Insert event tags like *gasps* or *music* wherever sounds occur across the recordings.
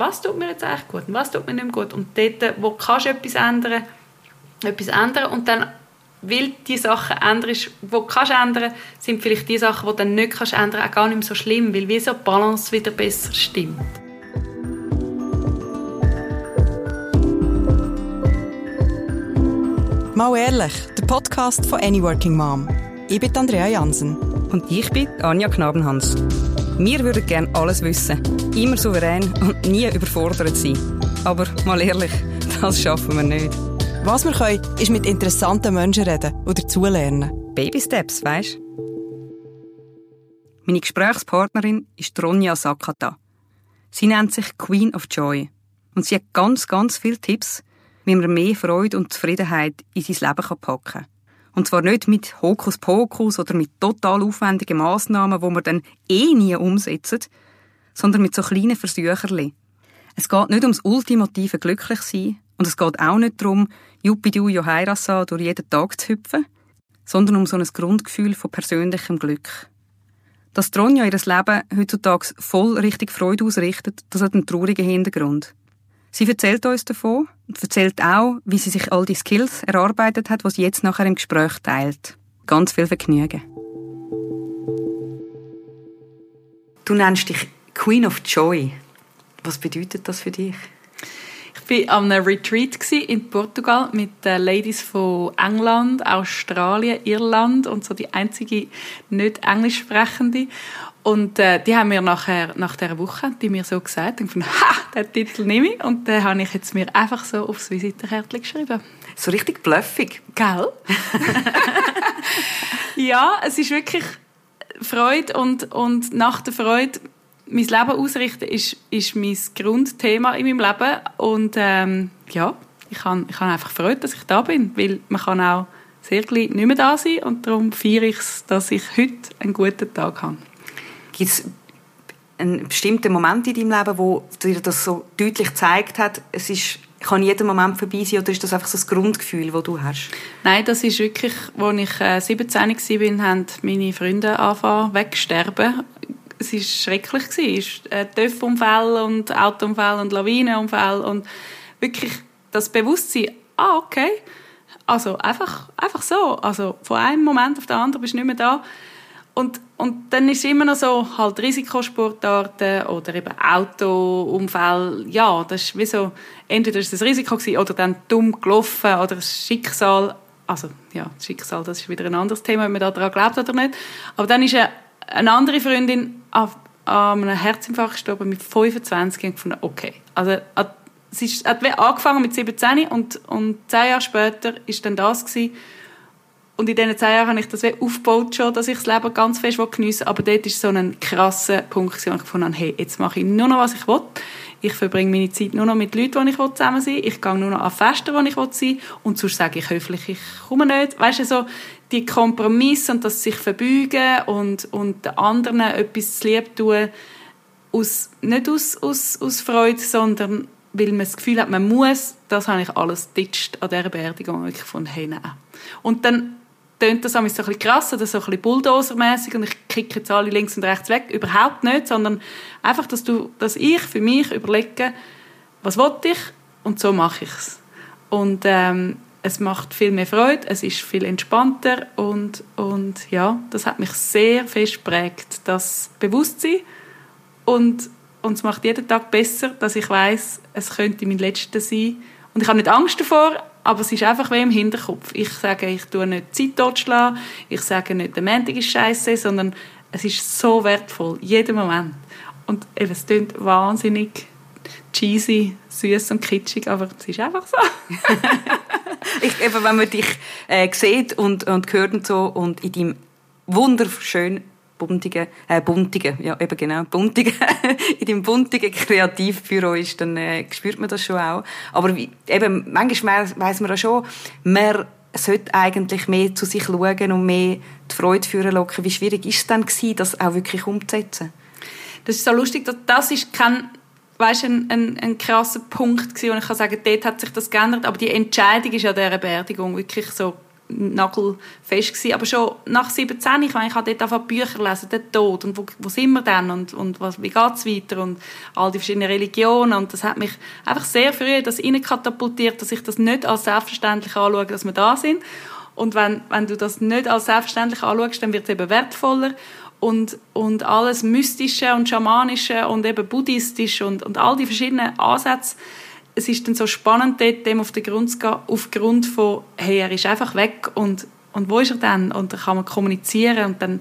was tut mir jetzt eigentlich gut und was tut mir nicht gut. Und dort, wo kannst du etwas ändern, etwas ändern und dann weil die Sachen änderst, du kannst ändern, sind vielleicht die Sachen, die du dann nicht kannst ändern, auch gar nicht mehr so schlimm, weil wie so die Balance wieder besser stimmt. Mal ehrlich, der Podcast von Any Working Mom. Ich bin Andrea Jansen. Und ich bin Anja Knabenhans. Wir würden gerne alles wissen, immer souverän und nie überfordert sein. Aber mal ehrlich, *laughs* das schaffen wir nicht. Was wir können, ist mit interessanten Menschen reden und dazulernen. Baby Steps, weisst Meine Gesprächspartnerin ist Ronja Sakata. Sie nennt sich Queen of Joy. Und sie hat ganz, ganz viele Tipps, wie man mehr Freude und Zufriedenheit in sein Leben packen kann. Und zwar nicht mit Hokuspokus oder mit total aufwendigen Massnahmen, wo man dann eh nie umsetzen, sondern mit so kleinen Versucherli. Es geht nicht ums ultimative Glücklichsein und es geht auch nicht darum, Juppidu Johairasa durch jeden Tag zu hüpfen, sondern um so ein Grundgefühl von persönlichem Glück. Dass Tronja ihr Leben heutzutage voll richtig Freude ausrichtet, das hat einen traurigen Hintergrund. Sie erzählt uns davon und erzählt auch, wie sie sich all die Skills erarbeitet hat, was sie jetzt nachher im Gespräch teilt. Ganz viel Vergnügen. Du nennst dich Queen of Joy. Was bedeutet das für dich? Ich war an einem Retreat in Portugal mit den Ladies von England, Australien, Irland und so die einzige nicht englisch sprechende. Und äh, die haben mir nachher, nach dieser Woche die mir so gesagt, und von, ha, den Titel nehme ich. Und den habe ich jetzt mir einfach so aufs Visitenkärtchen geschrieben. So richtig bluffig. Gell? *laughs* ja, es ist wirklich Freude und, und nach der Freude mein Leben ausrichten ist, ist mein Grundthema in meinem Leben. Und ähm, ja, ich habe ich hab einfach Freude, dass ich da bin, weil man kann auch sehr gleich nicht mehr da sein und darum feiere ich es, dass ich heute einen guten Tag habe. Gibt es einen bestimmten Moment in deinem Leben, wo dir das so deutlich gezeigt hat, es ist, kann jeder Moment vorbei sein oder ist das einfach so das Grundgefühl, das du hast? Nein, das ist wirklich, als ich äh, 17 war, haben meine Freunde angefangen wegsterben es war schrecklich. Es war Töpfunfälle und Autounfälle und Lawinenunfälle und wirklich das Bewusstsein, ah, okay, also einfach, einfach so, also von einem Moment auf den anderen bist du nicht mehr da. Und, und dann ist immer noch so, halt Risikosportarten oder eben Autounfälle, ja, das ist wie so, entweder ist ein Risiko gewesen, oder dann dumm gelaufen oder ein Schicksal, also ja, das Schicksal, das ist wieder ein anderes Thema, ob man daran glaubt oder nicht, aber dann ist eine eine andere Freundin an, an einem Herzinfarkt gestorben mit 25 und gefunden, okay, also es ist, hat angefangen mit 17 und, und zehn Jahre später ist dann das gewesen. Und in diesen zehn Jahren habe ich das aufgebaut schon, dass ich das Leben ganz fest geniessen Aber dort war so ein krasser Punkt, wo ich gefunden habe, hey, jetzt mache ich nur noch, was ich will. Ich verbringe meine Zeit nur noch mit Leuten, die ich zusammen sein will. Ich gehe nur noch an Festen, wo ich sein will. Und sonst sage ich höflich, ich komme nicht. Weißt du, so die Kompromisse und das sich verbeugen und, und den anderen etwas zu lieb tun, aus, nicht aus, aus, aus Freude, sondern weil man das Gefühl hat, man muss, das habe ich alles ditcht an dieser Beerdigung. Ich von hey, nein. Und dann tönt das so ein bisschen krass oder so ein bisschen bulldosermäßig und ich kicke jetzt alle links und rechts weg. Überhaupt nicht, sondern einfach, dass, du, dass ich für mich überlege, was will ich und so mache ich es. Und ähm, es macht viel mehr Freude, es ist viel entspannter und, und ja, das hat mich sehr fest geprägt, das Bewusstsein und, und es macht jeden Tag besser, dass ich weiß, es könnte mein letzter sein und ich habe nicht Angst davor, aber es ist einfach wie im Hinterkopf. Ich sage, ich tue nicht Zeit totschlagen, ich sage nicht, der Montag ist scheiße, sondern es ist so wertvoll, jeden Moment. Und eben, es klingt wahnsinnig cheesy, süß und kitschig, aber es ist einfach so. *laughs* ich, eben, wenn man dich äh, sieht und, und hört und so und in deinem wunderschön buntigen, äh, buntigen, ja, eben genau, buntigen, *laughs* in deinem buntigen Kreativbüro ist, dann äh, spürt man das schon auch. Aber wie, eben, manchmal weiss man auch schon, man sollte eigentlich mehr zu sich schauen und mehr die Freude führen locken. Wie schwierig ist es dann gewesen, das auch wirklich umzusetzen? Das ist so lustig, das ist kein weißt, ein, ein, ein krasser Punkt gewesen, und ich kann sagen, dort hat sich das geändert, aber die Entscheidung ist an dieser Beerdigung wirklich so nagelfest gewesen. Aber schon nach 17, ich meine, ich habe dort Bücher lesen, der Tod und wo, wo sind wir denn und, und was, wie geht's weiter und all die verschiedenen Religionen und das hat mich einfach sehr früh das katapultiert, dass ich das nicht als selbstverständlich anschaue, dass wir da sind. Und wenn, wenn du das nicht als selbstverständlich anschaust, dann wird es eben wertvoller und, und alles Mystische und Schamanische und eben Buddhistisch und, und all die verschiedenen Ansätze, es ist dann so spannend, dort dem auf den Grund zu gehen, aufgrund von, hey, er ist einfach weg und, und wo ist er dann? Und dann kann man kommunizieren und dann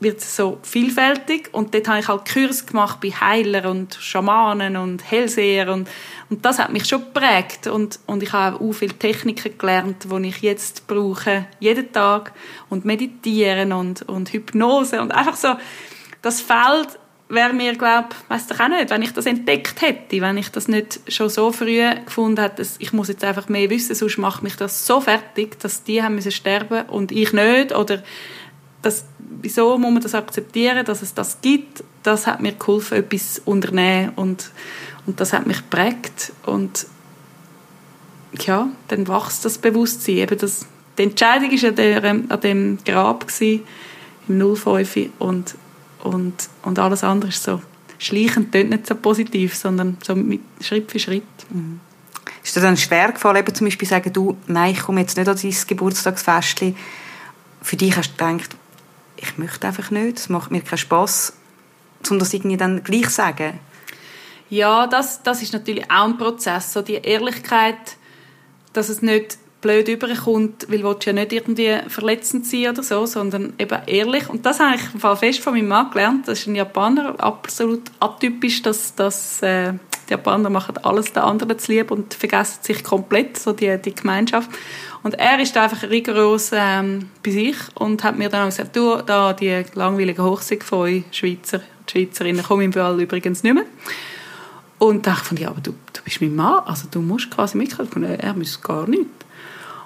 wird es so vielfältig. Und dort habe ich halt Kurs gemacht bei Heilern und Schamanen und Hellseher und, und das hat mich schon geprägt. Und, und ich habe auch viele Techniken gelernt, die ich jetzt brauche, jeden Tag. Und meditieren und, und Hypnose und einfach so, das Feld wäre mir, glaube weiß doch auch nicht, wenn ich das entdeckt hätte, wenn ich das nicht schon so früh gefunden hätte, ich muss jetzt einfach mehr wissen, sonst macht mich das so fertig, dass die haben müssen sterben und ich nicht, oder das, wieso muss man das akzeptieren, dass es das gibt, das hat mir geholfen, etwas zu unternehmen und, und das hat mich geprägt und ja, dann wächst das Bewusstsein, eben das, die Entscheidung war an, der, an dem Grab gewesen, im 05 und und, und alles andere ist so schleichend nicht so positiv, sondern so mit Schritt für Schritt. Mhm. Ist dir dann schwer gefallen, eben zum Beispiel sagen, du, nein, ich komme jetzt nicht an dein Geburtstagsfest. Für dich hast du gedacht, ich möchte einfach nicht, es macht mir keinen Spass, um das irgendwie dann gleich zu sagen? Ja, das, das ist natürlich auch ein Prozess, so die Ehrlichkeit, dass es nicht blöd überkommt, weil du ja nicht irgendwie verletzend sein oder so, sondern eben ehrlich. Und das habe ich im Fall fest von meinem Mann gelernt. Das ist ein Japaner, absolut atypisch, dass, dass äh, die Japaner machen alles den anderen zu lieb und vergessen sich komplett, so die, die Gemeinschaft. Und er ist einfach rigoros ähm, bei sich und hat mir dann auch gesagt, du, da die langweilige Hochzeit von euch Schweizer, die Schweizerinnen kommen im Fall übrigens nicht mehr. Und da dachte ich, ja, aber du, du bist mein Mann, also du musst quasi mitkommen. Er muss gar nicht.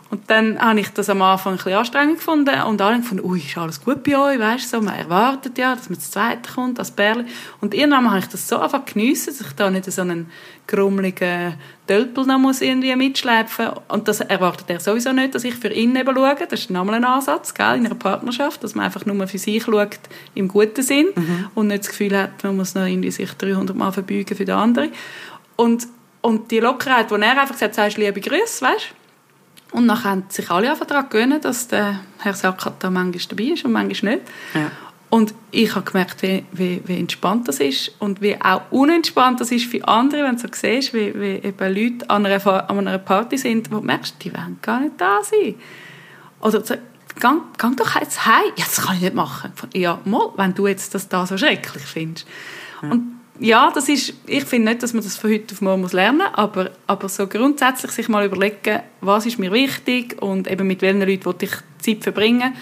Und dann habe ich das am Anfang ein bisschen anstrengend gefunden und alle gefunden, ui, ist alles gut bei euch, weißt du, so, man erwartet ja, dass man das Zweite kommt, als Perle. Und irgendwann habe ich das so einfach geniessen, dass ich da nicht so einen grummeligen Tölpel noch muss irgendwie mitschleifen Und das erwartet er sowieso nicht, dass ich für ihn eben schaue. Das ist nochmal ein Ansatz, gell, in einer Partnerschaft, dass man einfach nur für sich schaut, im guten Sinn mhm. und nicht das Gefühl hat, man muss noch irgendwie sich 300 Mal verbeugen für den anderen. Und, und die Lockerheit, wo er einfach sagt, sagst liebe Grüße, weißt du, und dann haben sich alle einfach daran gewöhnen, dass der Herr Sackert da manchmal dabei ist und manchmal nicht. Ja. Und ich habe gemerkt, wie, wie, wie, entspannt das ist und wie auch unentspannt das ist für andere, wenn du so siehst, wie, wie eben Leute an einer, an einer Party sind, wo du merkst, die wollen gar nicht da sein. Oder so, gang, gang doch jetzt heim. Ja, das kann ich nicht machen. Ja, mal, wenn du jetzt das da so schrecklich findest. Ja. Und ja, das ist, ich finde nicht, dass man das von heute auf morgen muss lernen muss, aber, aber so grundsätzlich sich mal überlegen, was ist mir wichtig und eben mit welchen Leuten will ich Zeit verbringen.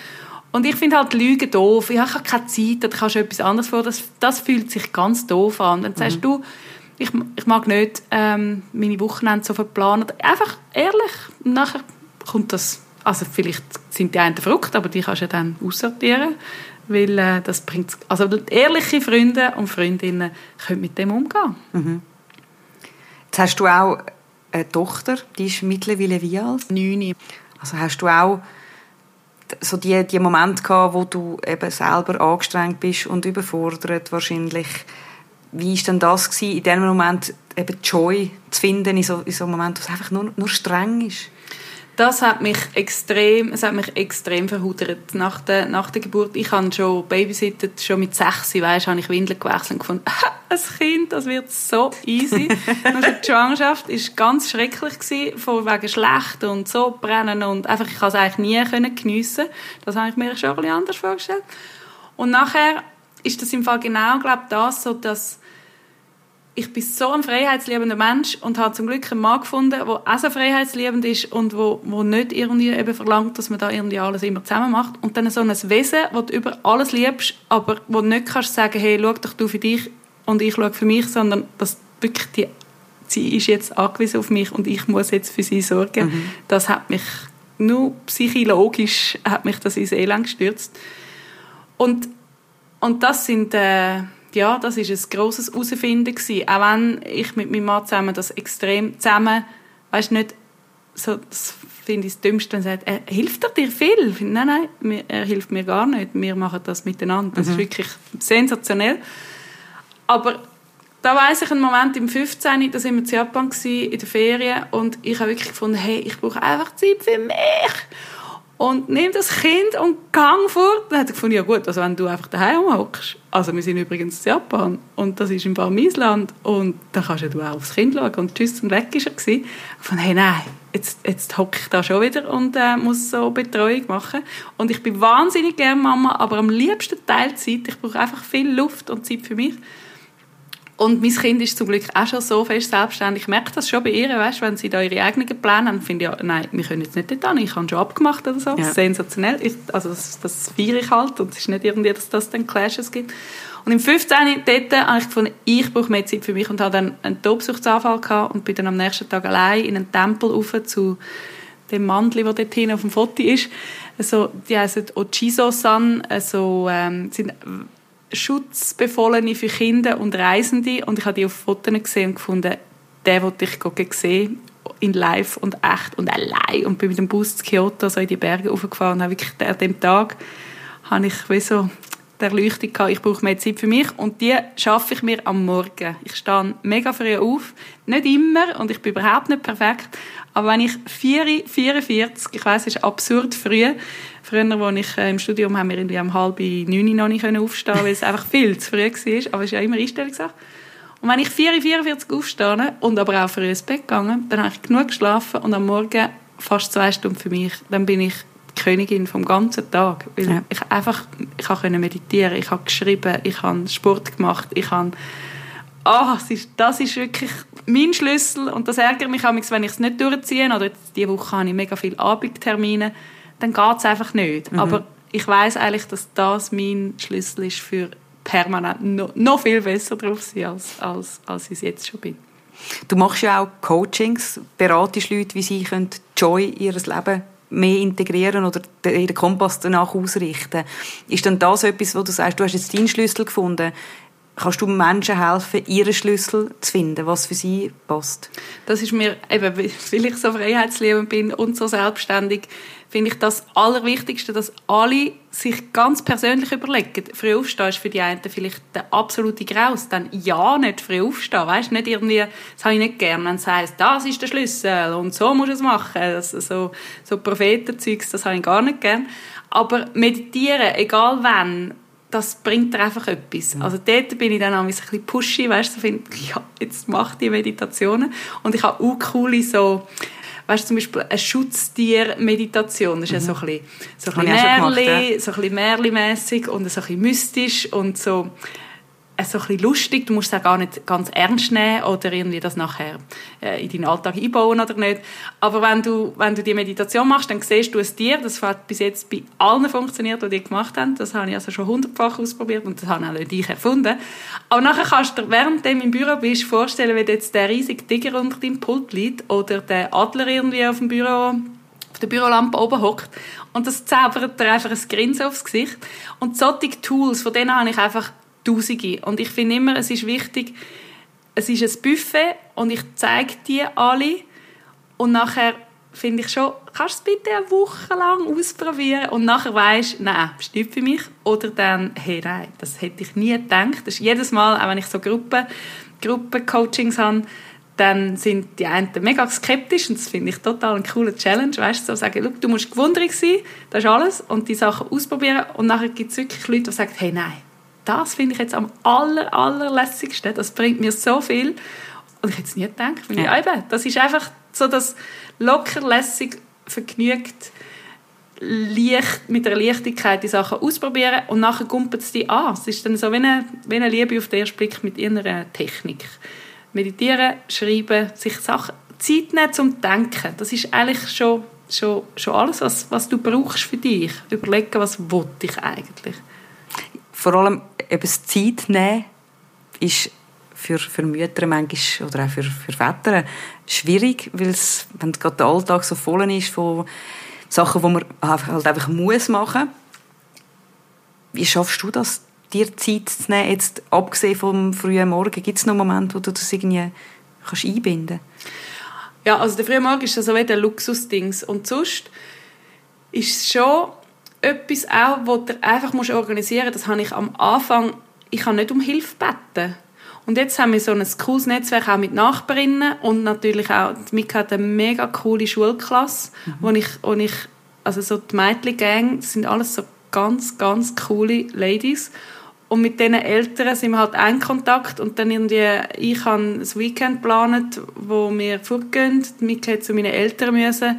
Und ich finde halt Lügen doof. Ich habe keine Zeit, da kannst du etwas anderes vor. Das, das fühlt sich ganz doof an. Dann sagst mhm. du, ich, ich mag nicht ähm, meine Wochenende so verplanen. Einfach ehrlich, nachher kommt das, also vielleicht sind die einen verrückt, aber die kannst du ja dann aussortieren weil äh, das bringt, also ehrliche Freunde und Freundinnen können mit dem umgehen. Mhm. Jetzt hast du auch eine Tochter, die ist mittlerweile wie alt? Neun. Also hast du auch so die, die Momente gehabt, wo du eben selber angestrengt bist und überfordert wahrscheinlich. Wie ist denn das gewesen, in dem Moment eben Joy zu finden, in so, in so einem Moment, wo es einfach nur, nur streng ist? Das hat mich extrem, es hat mich extrem verhudert nach der, nach der Geburt. Ich habe schon babysittet, schon mit sechs, weißt, habe ich Windeln gewechselt und gefunden, *laughs* ah, ein Kind, das wird so easy. *laughs* die Schwangerschaft ist ganz schrecklich gewesen, von wegen schlecht und so brennen und einfach, ich konnte es eigentlich nie können geniessen. Das habe ich mir schon ein bisschen anders vorgestellt. Und nachher ist das im Fall genau, glaube das, so dass ich bin so ein freiheitsliebender Mensch und habe zum Glück einen Mann gefunden, der auch so freiheitsliebend ist und wo, wo nicht irgendwie eben verlangt, dass man da irgendwie alles immer zusammen macht. Und dann so ein Wesen, das du über alles liebst, aber wo du nicht kannst sagen, hey, schau doch du für dich und ich schaue für mich, sondern dass wirklich die, sie ist jetzt angewiesen auf mich und ich muss jetzt für sie sorgen. Mhm. Das hat mich nur psychologisch hat mich das ins Elend gestürzt. Und, und das sind... Äh, ja, das ist ein grosses Herausfinden gewesen. Auch wenn ich mit meinem Mann zusammen das extrem zusammen, weißt nicht, so das finde ich das Dümmste, wenn er sagt, er hilft dir viel. Ich finde, nein, nein, er hilft mir gar nicht. Wir machen das miteinander. Das mhm. ist wirklich sensationell. Aber da weiß ich einen Moment im 15. da sind wir in Japan gewesen, in der Ferien und ich habe wirklich gefunden, hey, ich brauche einfach Zeit für mich und nimm das Kind und gang fort. Dann hat er gefunden, ja gut, also wenn du einfach daheim hockst, also wir sind übrigens in Japan und das ist im Bar Island und dann kannst du auch aufs Kind schauen und tschüss und weg ist er gewesen. Fand, hey nein, jetzt, jetzt hocke ich da schon wieder und äh, muss so Betreuung machen und ich bin wahnsinnig gerne Mama, aber am liebsten Teilzeit, ich brauche einfach viel Luft und Zeit für mich und mein Kind ist zum Glück auch schon so fest selbstständig. Ich merke das schon bei ihr, weißt, wenn sie da ihre eigenen Pläne haben, finde ich, ja, nein, wir können jetzt nicht dort hin, ich habe schon abgemacht oder so. Ja. Sensationell. Ich, also das, das feiere ich halt und es ist nicht irgendwie, dass das dann Clashes gibt. Und im 15. dort habe ich gefunden, ich brauche mehr Zeit für mich und habe dann einen Tobsuchtsanfall gehabt und bin dann am nächsten Tag allein in einen Tempel rauf zu dem Mandli, der dort hinten auf dem Foto ist. Also, die heißen Ochiso-san, also, ähm, sind Schutzbefohlene für Kinder und Reisende. Und ich habe die auf Fotos gesehen und gefunden, den wollte ich sehen. In live und echt und allein. Und bin mit dem Bus zu Kyoto so in die Berge hochgefahren und wirklich an dem Tag habe ich wie so der Erleuchtung gehabt, ich brauche mehr Zeit für mich. Und die schaffe ich mir am Morgen. Ich stehe mega früh auf, nicht immer und ich bin überhaupt nicht perfekt, aber wenn ich 4, 44, ich weiß, es ist absurd früh, Früher, als ich äh, im Studium, haben wir irgendwie um halb neun noch nicht aufstehen weil es *laughs* einfach viel zu früh war. Aber es ist ja immer Einstellungssache. Und wenn ich 4, 44 aufstehe und aber auch früh ins Bett gegangen, dann habe ich genug geschlafen und am Morgen fast zwei Stunden für mich. Dann bin ich die Königin vom ganzen Tag. Weil ja. ich einfach, ich konnte meditieren, ich habe geschrieben, ich habe Sport gemacht, ich habe oh, das, ist, das ist wirklich mein Schlüssel und das ärgert mich auch, wenn ich es nicht durchziehe oder jetzt diese Woche habe ich mega viele Abendtermine dann geht es einfach nicht. Mhm. Aber ich weiß eigentlich, dass das mein Schlüssel ist für permanent noch, noch viel besser drauf sein, als, als, als ich es jetzt schon bin. Du machst ja auch Coachings, beratest Leute, wie sie können Joy in ihr Leben mehr integrieren oder den Kompass danach ausrichten. Ist dann das etwas, wo du sagst, du hast jetzt deinen Schlüssel gefunden, kannst du Menschen helfen, ihren Schlüssel zu finden, was für sie passt? Das ist mir, eben, weil ich so freiheitsliebend bin und so selbstständig, finde ich das Allerwichtigste, dass alle sich ganz persönlich überlegen. Früh aufstehen ist für die einen vielleicht der absolute Graus. Dann ja, nicht früh aufstehen. Weißt nicht irgendwie, das habe ich nicht gern, wenn es heisst, das ist der Schlüssel und so musst du es machen. Das, so, so Prophetenzeugs, das habe ich gar nicht gern. Aber meditieren, egal wann, das bringt dir einfach etwas. Mhm. Also dort bin ich dann ein bisschen pushy, weißt du, so finde, *laughs* ja, jetzt mach die Meditationen. Und ich habe auch coole so, weißt du, zum Beispiel eine Schutztier-Meditation, das ist mhm. ja so ein bisschen, so ein bisschen Märli, gemacht, ja. so ein bisschen Märli-mässig und so ein bisschen mystisch und so so ein bisschen lustig, du musst es auch gar nicht ganz ernst nehmen oder irgendwie das nachher äh, in deinen Alltag einbauen oder nicht. Aber wenn du, wenn du die Meditation machst, dann siehst du es dir, das hat bis jetzt bei allen funktioniert, die die gemacht haben, das habe ich also schon hundertfach ausprobiert und das habe auch ich erfunden. Aber nachher kannst du während du im Büro bist, vorstellen, wie jetzt der riesige Tiger unter deinem Pult liegt oder der Adler irgendwie auf dem Büro auf der Bürolampe oben hockt und das zaubert dir einfach ein Grinsen aufs Gesicht. Und solche Tools, von denen habe ich einfach Tausende. Und ich finde immer, es ist wichtig, es ist ein Buffet und ich zeige dir alle und nachher finde ich schon, kannst du es bitte eine Woche lang ausprobieren und nachher weißt, nein, ist nicht für mich oder dann, hey, nein, das hätte ich nie gedacht. Das ist jedes Mal, auch wenn ich so Gruppen, Gruppencoachings habe, dann sind die einen mega skeptisch und das finde ich total eine coole Challenge, weißt du, so sagen, du musst gewundert sein, das ist alles und die Sachen ausprobieren und nachher gibt es wirklich Leute, die sagen, hey, nein, das finde ich jetzt am aller, allerlässigsten. Das bringt mir so viel. Und ich hätte es nie gedacht. Ja. eben, das ist einfach so das locker, lässig, vergnügt, leicht, mit der Leichtigkeit die Sachen ausprobieren und nachher gumpelt es die an. Es ist dann so wie eine, wie eine Liebe auf den ersten Blick mit ihrer Technik. Meditieren, schreiben, sich Sachen, Zeit nehmen zum Denken. Das ist eigentlich schon, schon, schon alles, was, was du brauchst für dich. Überlegen, was will ich eigentlich vor allem eben das Zeit nehmen ist für, für Mütter manchmal, oder auch für, für Väter schwierig, weil es, wenn gerade der Alltag so voll ist von Sachen, die man halt einfach muss machen. Wie schaffst du das, dir Zeit zu nehmen, jetzt abgesehen vom frühen Morgen, gibt es noch Momente, wo du das irgendwie kannst einbinden? Ja, also der frühe Morgen ist so wie der Luxusdings. Und sonst ist es schon etwas auch, was du einfach musst organisieren musst. Das habe ich am Anfang, ich kann nicht um Hilfe beten. Und jetzt haben wir so ein cooles Netzwerk auch mit Nachbarinnen und natürlich auch, Mika hat eine mega coole Schulklasse, mhm. wo ich, wo ich, also so die Mädchen-Gang, das sind alles so ganz, ganz coole Ladies. Und mit diesen Eltern sind wir halt ein Kontakt und dann irgendwie, ich habe das Weekend geplant, wo wir fortgehen, Mika zu meinen Eltern müssen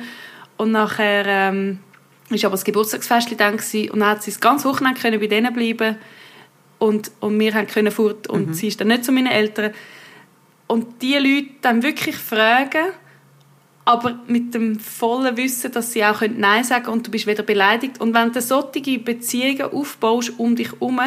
und nachher ähm, ist aber das Geburtstagsfest dann gewesen, und dann hat sie das ganze Wochenende können bei denen bleiben und, und wir können fort und mhm. sie ist dann nicht zu meinen Eltern und die Leute dann wirklich fragen aber mit dem vollen Wissen, dass sie auch Nein sagen können und du bist wieder beleidigt und wenn du solche Beziehungen aufbaust um dich herum,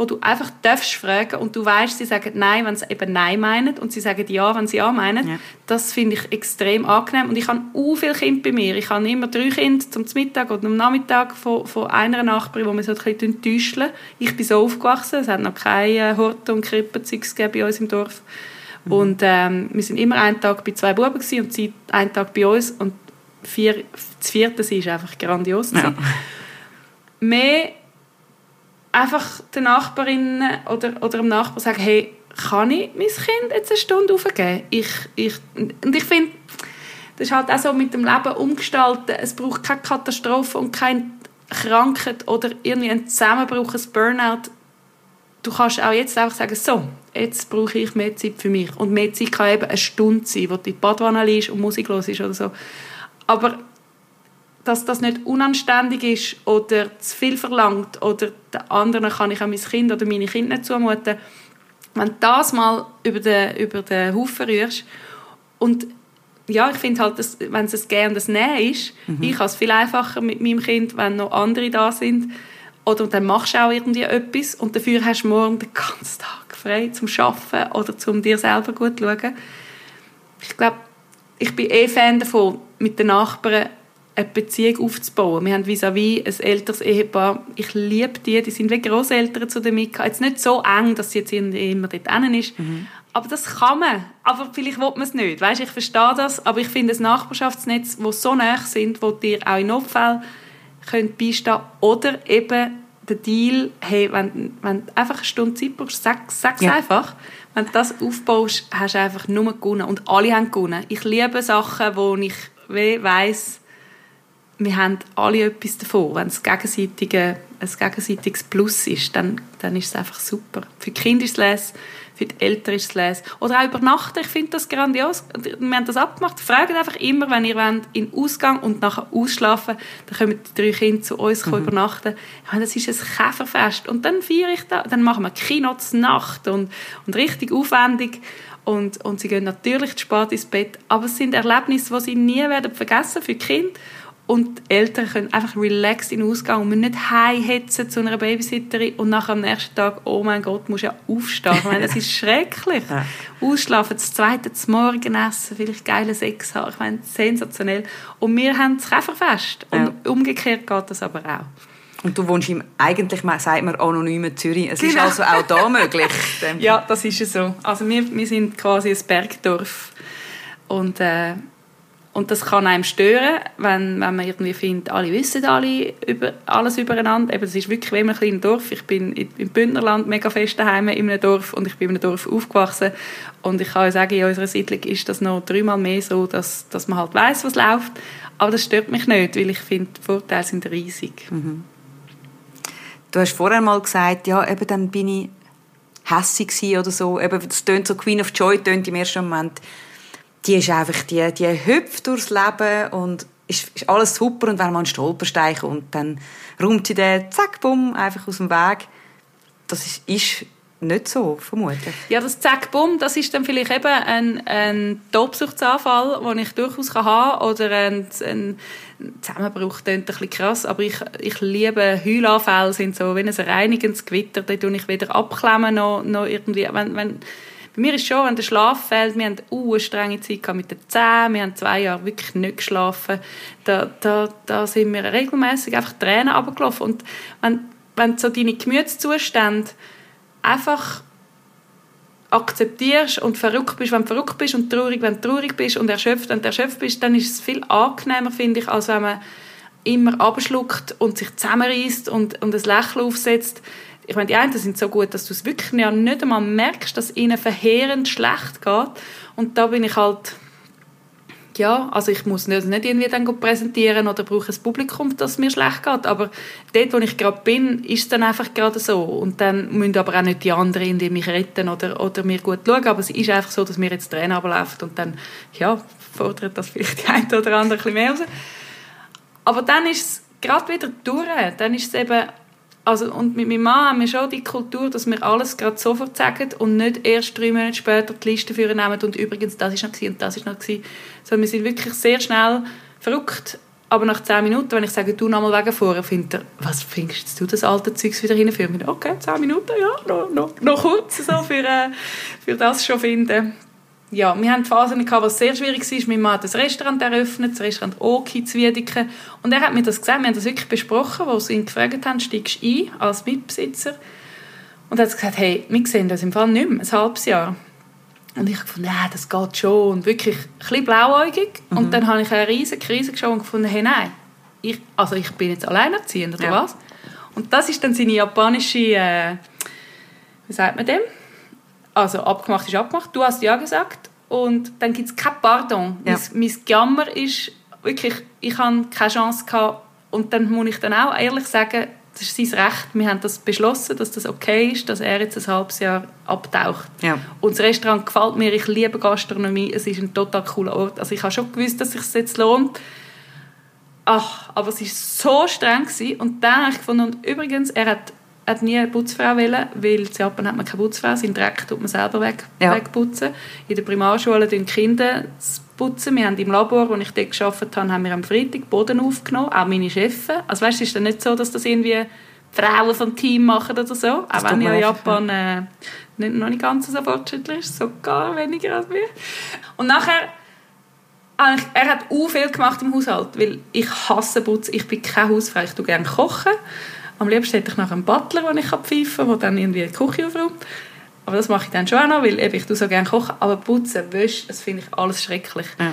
wo du einfach darfst fragen und du weißt, sie sagen Nein, wenn sie eben Nein meinen und sie sagen Ja, wenn sie Ja meinen. Ja. Das finde ich extrem angenehm und ich habe u viele Kinder bei mir. Ich habe immer drei Kinder zum Mittag oder am Nachmittag von, von einer Nachbarin, wo wir so ein bisschen täuscheln. Ich bin so aufgewachsen, es hat noch keine Horte und Krippenzeugs bei uns im Dorf. Mhm. Und ähm, wir sind immer einen Tag bei zwei Buben und sie einen Tag bei uns und vier, das vierte sie ist einfach grandios. Ja. Mehr einfach den Nachbarinnen oder, oder dem Nachbarn sagen, hey, kann ich mein Kind jetzt eine Stunde aufgeben? Ich, ich, und ich finde, das ist halt auch so mit dem Leben umgestalten. Es braucht keine Katastrophe und keine Krankheit oder irgendwie ein Zusammenbruch, ein Burnout. Du kannst auch jetzt einfach sagen, so, jetzt brauche ich mehr Zeit für mich. Und mehr Zeit kann eben eine Stunde sein, wo du in die Badwanne liegst und Musik los ist oder so. Aber dass das nicht unanständig ist oder zu viel verlangt oder den anderen kann ich an mein Kind oder meine Kinder nicht zumuten. Wenn du das mal über den, über den Haufen rührst und ja, ich finde halt, dass, wenn es ein Gehen und ein Nehmen ist, mhm. ich habe es viel einfacher mit meinem Kind, wenn noch andere da sind. Oder dann machst du auch irgendwie etwas und dafür hast du morgen den ganzen Tag frei zum Arbeiten oder zum dir selber gut zu schauen. Ich glaube, ich bin eh Fan davon, mit den Nachbarn eine Beziehung aufzubauen. Wir haben vis-à-vis -vis ein älteres Ehepaar. Ich liebe die, die sind wie Großeltern zu der Mika. Jetzt nicht so eng, dass sie jetzt immer dort ist, mhm. aber das kann man. Aber vielleicht will man es nicht. Weißt, ich verstehe das, aber ich finde ein Nachbarschaftsnetz, wo so nah sind, wo dir auch in Notfällen könnt beistehen oder eben der Deal, hey, wenn, wenn du einfach eine Stunde Zeit brauchst, sag es ja. einfach. Wenn du das aufbaust, hast du einfach nur gewonnen. Und alle haben gewonnen. Ich liebe Sachen, wo ich weiss, wir haben alle etwas davon. Wenn es gegenseitige, ein gegenseitiges Plus ist, dann, dann ist es einfach super. Für die Kinder ist es les, für die Eltern ist es les. Oder auch übernachten, ich finde das grandios. Wir haben das abgemacht. Fragt einfach immer, wenn ihr wollt, in Ausgang und nachher ausschlafen, dann kommen die drei Kinder zu uns mhm. übernachten. Meine, das ist ein Käferfest. Und dann feiere ich da, dann machen wir Kino Nacht und, und richtig aufwendig. Und, und sie gehen natürlich zu spät ins Bett. Aber es sind Erlebnisse, die sie nie werden vergessen für die Kinder und die Eltern können einfach relaxed in den Ausgang und müssen nicht heimhetzen zu einer Babysitterin und nachher am nächsten Tag, oh mein Gott, musst du ja aufstehen. Ich meine, das ist *laughs* schrecklich. Ja. Ausschlafen, das zweite, das Morgenessen, vielleicht geile Sex haben. Ich meine, sensationell. Und wir haben das Käferfest. Und ja. umgekehrt geht das aber auch. Und du wohnst im, eigentlich sagt man anonymen Zürich. Es genau. ist also auch da möglich. *laughs* ja, das ist es so. Also wir, wir sind quasi ein Bergdorf. Und äh, und das kann einem stören, wenn, wenn man irgendwie findet, alle wissen alle über, alles übereinander. Eben, das ist wirklich wie ein kleines Dorf. Ich bin im Bündnerland mega fest daheim in einem Dorf und ich bin in einem Dorf aufgewachsen. Und ich kann euch sagen, in unserer Siedlung ist das noch dreimal mehr so, dass, dass man halt weiß, was läuft. Aber das stört mich nicht, weil ich finde, die Vorteile sind riesig. Mhm. Du hast vorher mal gesagt, ja, eben dann bin ich hässig oder so. Eben, das tönt so Queen of Joy, tönt im ersten Moment die ist einfach, die, die hüpft durchs Leben und ist, ist alles super und wenn man einen Stolperstein kommt, dann räumt sie den, zack, bumm, einfach aus dem Weg. Das ist, ist nicht so, vermutlich. Ja, das Zack, bumm, das ist dann vielleicht eben ein, ein Tobsuchtsanfall, den ich durchaus haben kann, oder ein, ein Zusammenbruch, klingt ein bisschen krass, aber ich, ich liebe Heulanfälle, sind so, es ein reinigendes Gewitter, dann tue ich weder abklemmen noch, noch irgendwie, wenn, wenn mir ist schon, wenn der Schlaf fällt, wir haben eine strenge Zeit mit den Zähnen, wir haben zwei Jahre wirklich nicht geschlafen, da, da, da sind wir regelmäßig einfach Tränen runtergelaufen. Und wenn, wenn so deine Gemütszustände einfach akzeptierst und verrückt bist, wenn du verrückt bist und traurig, wenn du traurig bist und erschöpft, wenn du erschöpft bist, dann ist es viel angenehmer, finde ich, als wenn man immer abschluckt und sich zusammenreißt und, und ein Lächeln aufsetzt. Ich meine, die einen sind so gut, dass du es wirklich nicht einmal merkst, dass ihnen verheerend schlecht geht. Und da bin ich halt ja, also ich muss nicht, nicht irgendwie dann präsentieren oder brauche ein Publikum, dass es mir schlecht geht, aber dort, wo ich gerade bin, ist es dann einfach gerade so und dann müssen aber auch nicht die anderen die mich retten oder, oder mir gut schauen, aber es ist einfach so, dass mir jetzt Tränen ablaufen und dann, ja, fordert das vielleicht die eine oder andere ein bisschen mehr raus. Aber dann ist es gerade wieder durch, dann ist es eben also, und mit meinem Mann haben wir schon die Kultur, dass wir alles gerade sofort sagen und nicht erst drei Monate später die Liste führen und übrigens, das ist noch gewesen, und das ist noch gewesen. Sondern wir sind wirklich sehr schnell verrückt. Aber nach zehn Minuten, wenn ich sage, du noch mal wegen vorher, findet er, was findest du das alte Zeugs wieder hinführen? Okay, zehn Minuten, ja, noch, noch, noch kurz so für, äh, für das schon finden ja, wir hatten Phasen, es sehr schwierig war. Mein Mann hat ein Restaurant eröffnet, das Restaurant Oki zu Wiedeken. Und er hat mir das gesagt, wir haben das wirklich besprochen, wo sie ihn gefragt haben, steigst du ein als Mitbesitzer? Und er hat gesagt, hey, wir sehen das im Fall nicht mehr, ein halbes Jahr. Und ich habe gefunden, ja, das geht schon. Und wirklich ein bisschen blauäugig. Mhm. Und dann habe ich eine riesige Krise geschaut und gefunden, hey, nein, ich, also ich bin jetzt alleinerziehend, oder ja. was? Und das ist dann seine japanische, äh, wie sagt man dem? Also abgemacht ist abgemacht, du hast ja gesagt und dann gibt es kein Pardon. Ja. Mein, mein Jammer ist wirklich, ich habe keine Chance gehabt und dann muss ich dann auch ehrlich sagen, das ist sein Recht, wir haben das beschlossen, dass das okay ist, dass er jetzt ein halbes Jahr abtaucht. Ja. Und das Restaurant gefällt mir, ich liebe Gastronomie, es ist ein total cooler Ort. Also ich habe schon gewusst, dass es sich jetzt lohnt. Ach, aber es war so streng gewesen. und dann habe ich gefunden, und übrigens, er hat hat nie eine Putzfrau wollen, weil in Japan hat man keine Putzfrau, seinen Dreck tut man selber weg, ja. wegputzen. In der Primarschule tun Kinder putzen. Wir haben im Labor, wo ich dort gearbeitet habe, haben wir am Freitag Boden aufgenommen, auch meine Chefs. Also weißt, es ist dann nicht so, dass das irgendwie Frauen vom Team machen oder so, das auch wenn ja Japan äh, nicht, noch nicht ganz so fortschrittlich ist, sogar weniger als wir. Und nachher er hat auch viel gemacht im Haushalt, weil ich hasse Putzen, ich bin keine Hausfrau, ich tue gerne kochen am liebsten hätte ich noch einen Butler, den ich pfeifen kann, der dann irgendwie die Küche aufräumt. Aber das mache ich dann schon auch noch, weil eben, ich so gerne kochen. Aber putzen, wäschen, das finde ich alles schrecklich. Ja.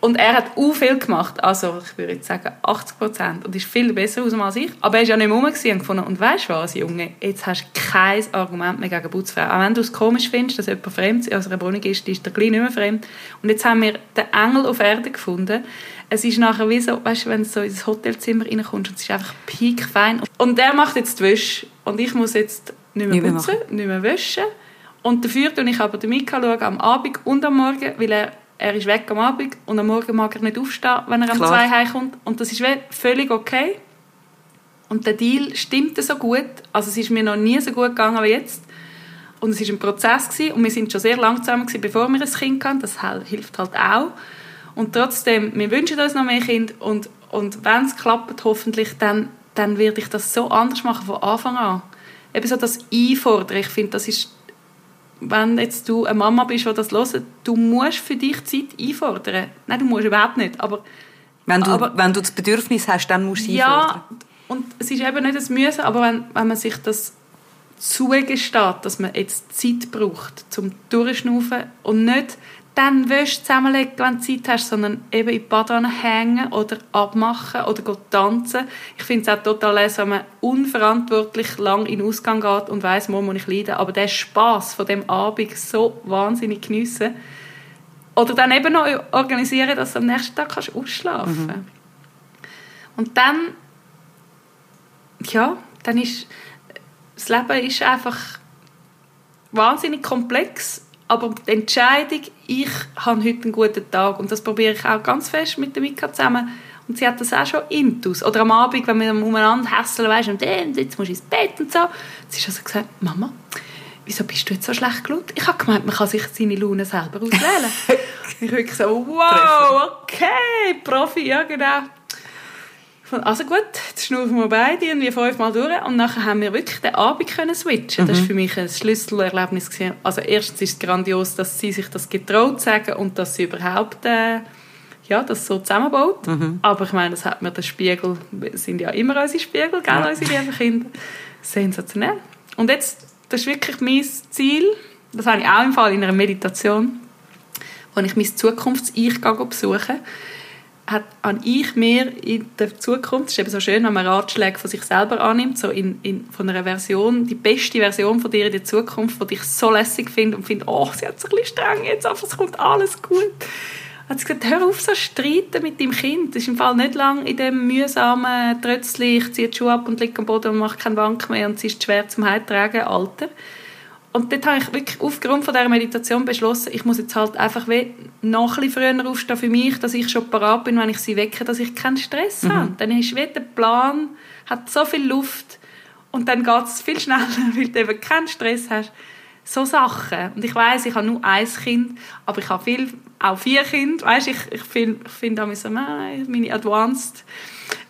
Und er hat auch viel gemacht, also ich würde jetzt sagen 80 Prozent und ist viel besser aus als ich. Aber er war ja nicht mehr rum und gefunden, und weißt du was, Junge, jetzt hast du kein Argument mehr gegen Putzfrau. Auch wenn du es komisch findest, dass jemand fremd also eine Wohnung ist, die ist dir gleich nicht mehr fremd. Und jetzt haben wir den Engel auf Erde gefunden. Es ist nachher wie so, weißt du, wenn du so ins Hotelzimmer reinkommst und es ist einfach piekfein. Und er macht jetzt die Wäsche und ich muss jetzt nicht mehr putzen, nicht mehr waschen. Und dafür schaue ich aber den Mika am Abend und am Morgen, weil er er ist weg am Abend und am Morgen mag er nicht aufstehen, wenn er um zwei heimkommt. Und das ist völlig okay. Und der Deal stimmte so gut. Also es ist mir noch nie so gut gegangen wie jetzt. Und es war ein Prozess gewesen, und wir sind schon sehr lang zusammen gewesen, bevor wir ein Kind hatten. Das hilft halt auch. Und trotzdem, wir wünschen uns noch mehr Kinder und, und wenn es klappt, hoffentlich, dann, dann werde ich das so anders machen von Anfang an. Eben so das Einfordern, ich finde, das ist wenn jetzt du eine Mama bist, die das hört, du musst für dich Zeit einfordern. Nein, du musst überhaupt nicht, aber... Wenn du, aber, wenn du das Bedürfnis hast, dann musst du einfordern. Ja, und es ist eben nicht das Müssen, aber wenn, wenn man sich das zugesteht, dass man jetzt Zeit braucht zum Durchschnaufen und nicht dann Wäsche zusammenlegen, wenn du Zeit hast, sondern eben in die Badewanne hängen oder abmachen oder tanzen. Ich finde es auch total lässig, wenn man unverantwortlich lang in den Ausgang geht und weiss, wo muss ich leiden. Aber der Spass von dem Abend so wahnsinnig geniessen. Oder dann eben noch organisieren, dass du am nächsten Tag kannst ausschlafen kannst. Mhm. Und dann, ja, dann ist, das Leben ist einfach wahnsinnig komplex aber die Entscheidung, ich habe heute einen guten Tag und das probiere ich auch ganz fest mit der Mika zusammen und sie hat das auch schon intus. Oder am Abend, wenn wir umeinander hässeln, weißt und jetzt musst du ins Bett und so. Sie hat also gesagt, Mama, wieso bist du jetzt so schlecht gelaunt? Ich habe gemeint, man kann sich seine Laune selber auswählen. *laughs* ich wirklich so, wow, okay, Profi, ja genau. Also gut, jetzt schnaufen wir beide irgendwie fünfmal durch und nachher haben wir wirklich den Abend können switchen. Mhm. Das war für mich ein Schlüsselerlebnis. Gewesen. Also erstens ist es grandios, dass sie sich das getraut sagen und dass sie überhaupt äh, ja, das so zusammenbaut. Mhm. Aber ich meine, das hat mir der Spiegel, sind ja immer unsere Spiegel, gell, unsere lieben Kinder. Sensationell. Und jetzt, das ist wirklich mein Ziel, das habe ich auch im Fall in einer Meditation, wo ich mein Zukunfts-Ich besuche, hat an ich mir in der Zukunft, es ist eben so schön, wenn man Ratschläge von sich selber annimmt, so in, in, von einer Version, die beste Version von dir in der Zukunft, die ich so lässig finde und finde, oh, sie hat so ein bisschen streng jetzt, aber es kommt alles gut. Hat sie gesagt, hör auf so streiten mit deinem Kind. Das ist im Fall nicht lang in dem mühsamen Trötzli, ich ziehe die Schuhe ab und liege am Boden und mache keine Bank mehr und sie ist schwer zum Heimtragen, Alter. Und dort habe ich wirklich aufgrund von dieser Meditation beschlossen, ich muss jetzt halt einfach noch ein früher aufstehen für mich, dass ich schon parat bin, wenn ich sie wecke, dass ich keinen Stress mhm. habe. Dann ist wie der Plan, hat so viel Luft und dann geht es viel schneller, *laughs* weil du eben keinen Stress hast. So Sachen. Und ich weiß, ich habe nur ein Kind, aber ich habe viel, auch vier Kinder. Weißt, ich, ich finde, ich find so, meine Advanced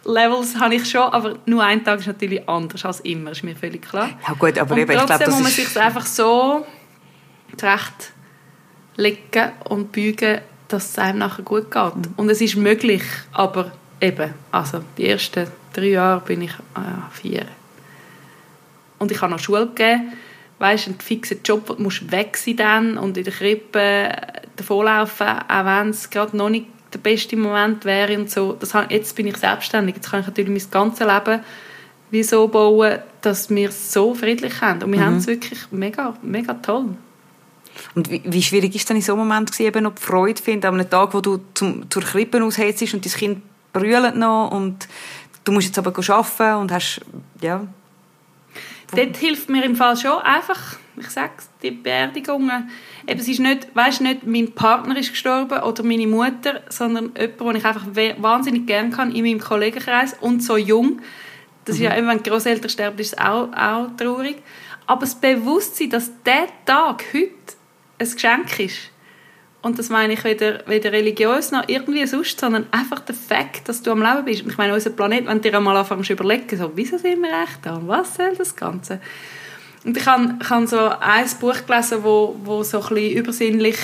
Levels habe ich schon, aber nur ein Tag ist natürlich anders als immer, ist mir völlig klar. Ja gut, aber und eben, ich glaube, das muss man sich einfach so zurecht legen und beugen, dass es einem nachher gut geht. Mhm. Und es ist möglich, aber eben, also die ersten drei Jahre bin ich äh, vier. Und ich habe noch Schule gegeben, weißt, einen fixen Job, wo du musst weg sein dann und in der Krippe davonlaufen, auch wenn es gerade noch nicht der beste Moment wäre und so. Das, jetzt bin ich selbstständig, jetzt kann ich natürlich mein ganzes Leben wie so bauen, dass wir es so friedlich haben. Und wir mhm. haben es wirklich mega, mega toll. Und wie, wie schwierig ist dann in so einem Moment gewesen, eben noch die Freude finden, an einem Tag, wo du zum, zur Krippe aushältst und dein Kind brüllt noch und du musst jetzt aber arbeiten und hast, ja... Dort hilft mir im Fall schon einfach, ich sag's, die Beerdigungen, eben, es ist nicht, weißt, nicht mein Partner ist gestorben oder meine Mutter, sondern jemand, den ich einfach wahnsinnig gerne kann in meinem Kollegenkreis und so jung. Das mhm. ist ja, mhm. wenn die Großeltern sterben, ist es auch, auch traurig. Aber das Bewusstsein, dass dieser Tag heute ein Geschenk ist, und das meine ich weder, weder religiös noch irgendwie sonst, sondern einfach der Fakt, dass du am Leben bist. Ich meine, unser Planet, wenn du dir einmal anfängst zu überlegen, so, wieso sind wir echt da? Was soll das Ganze? Und ich habe, ich habe so ein Buch gelesen, wo, wo so ein bisschen übersinnlich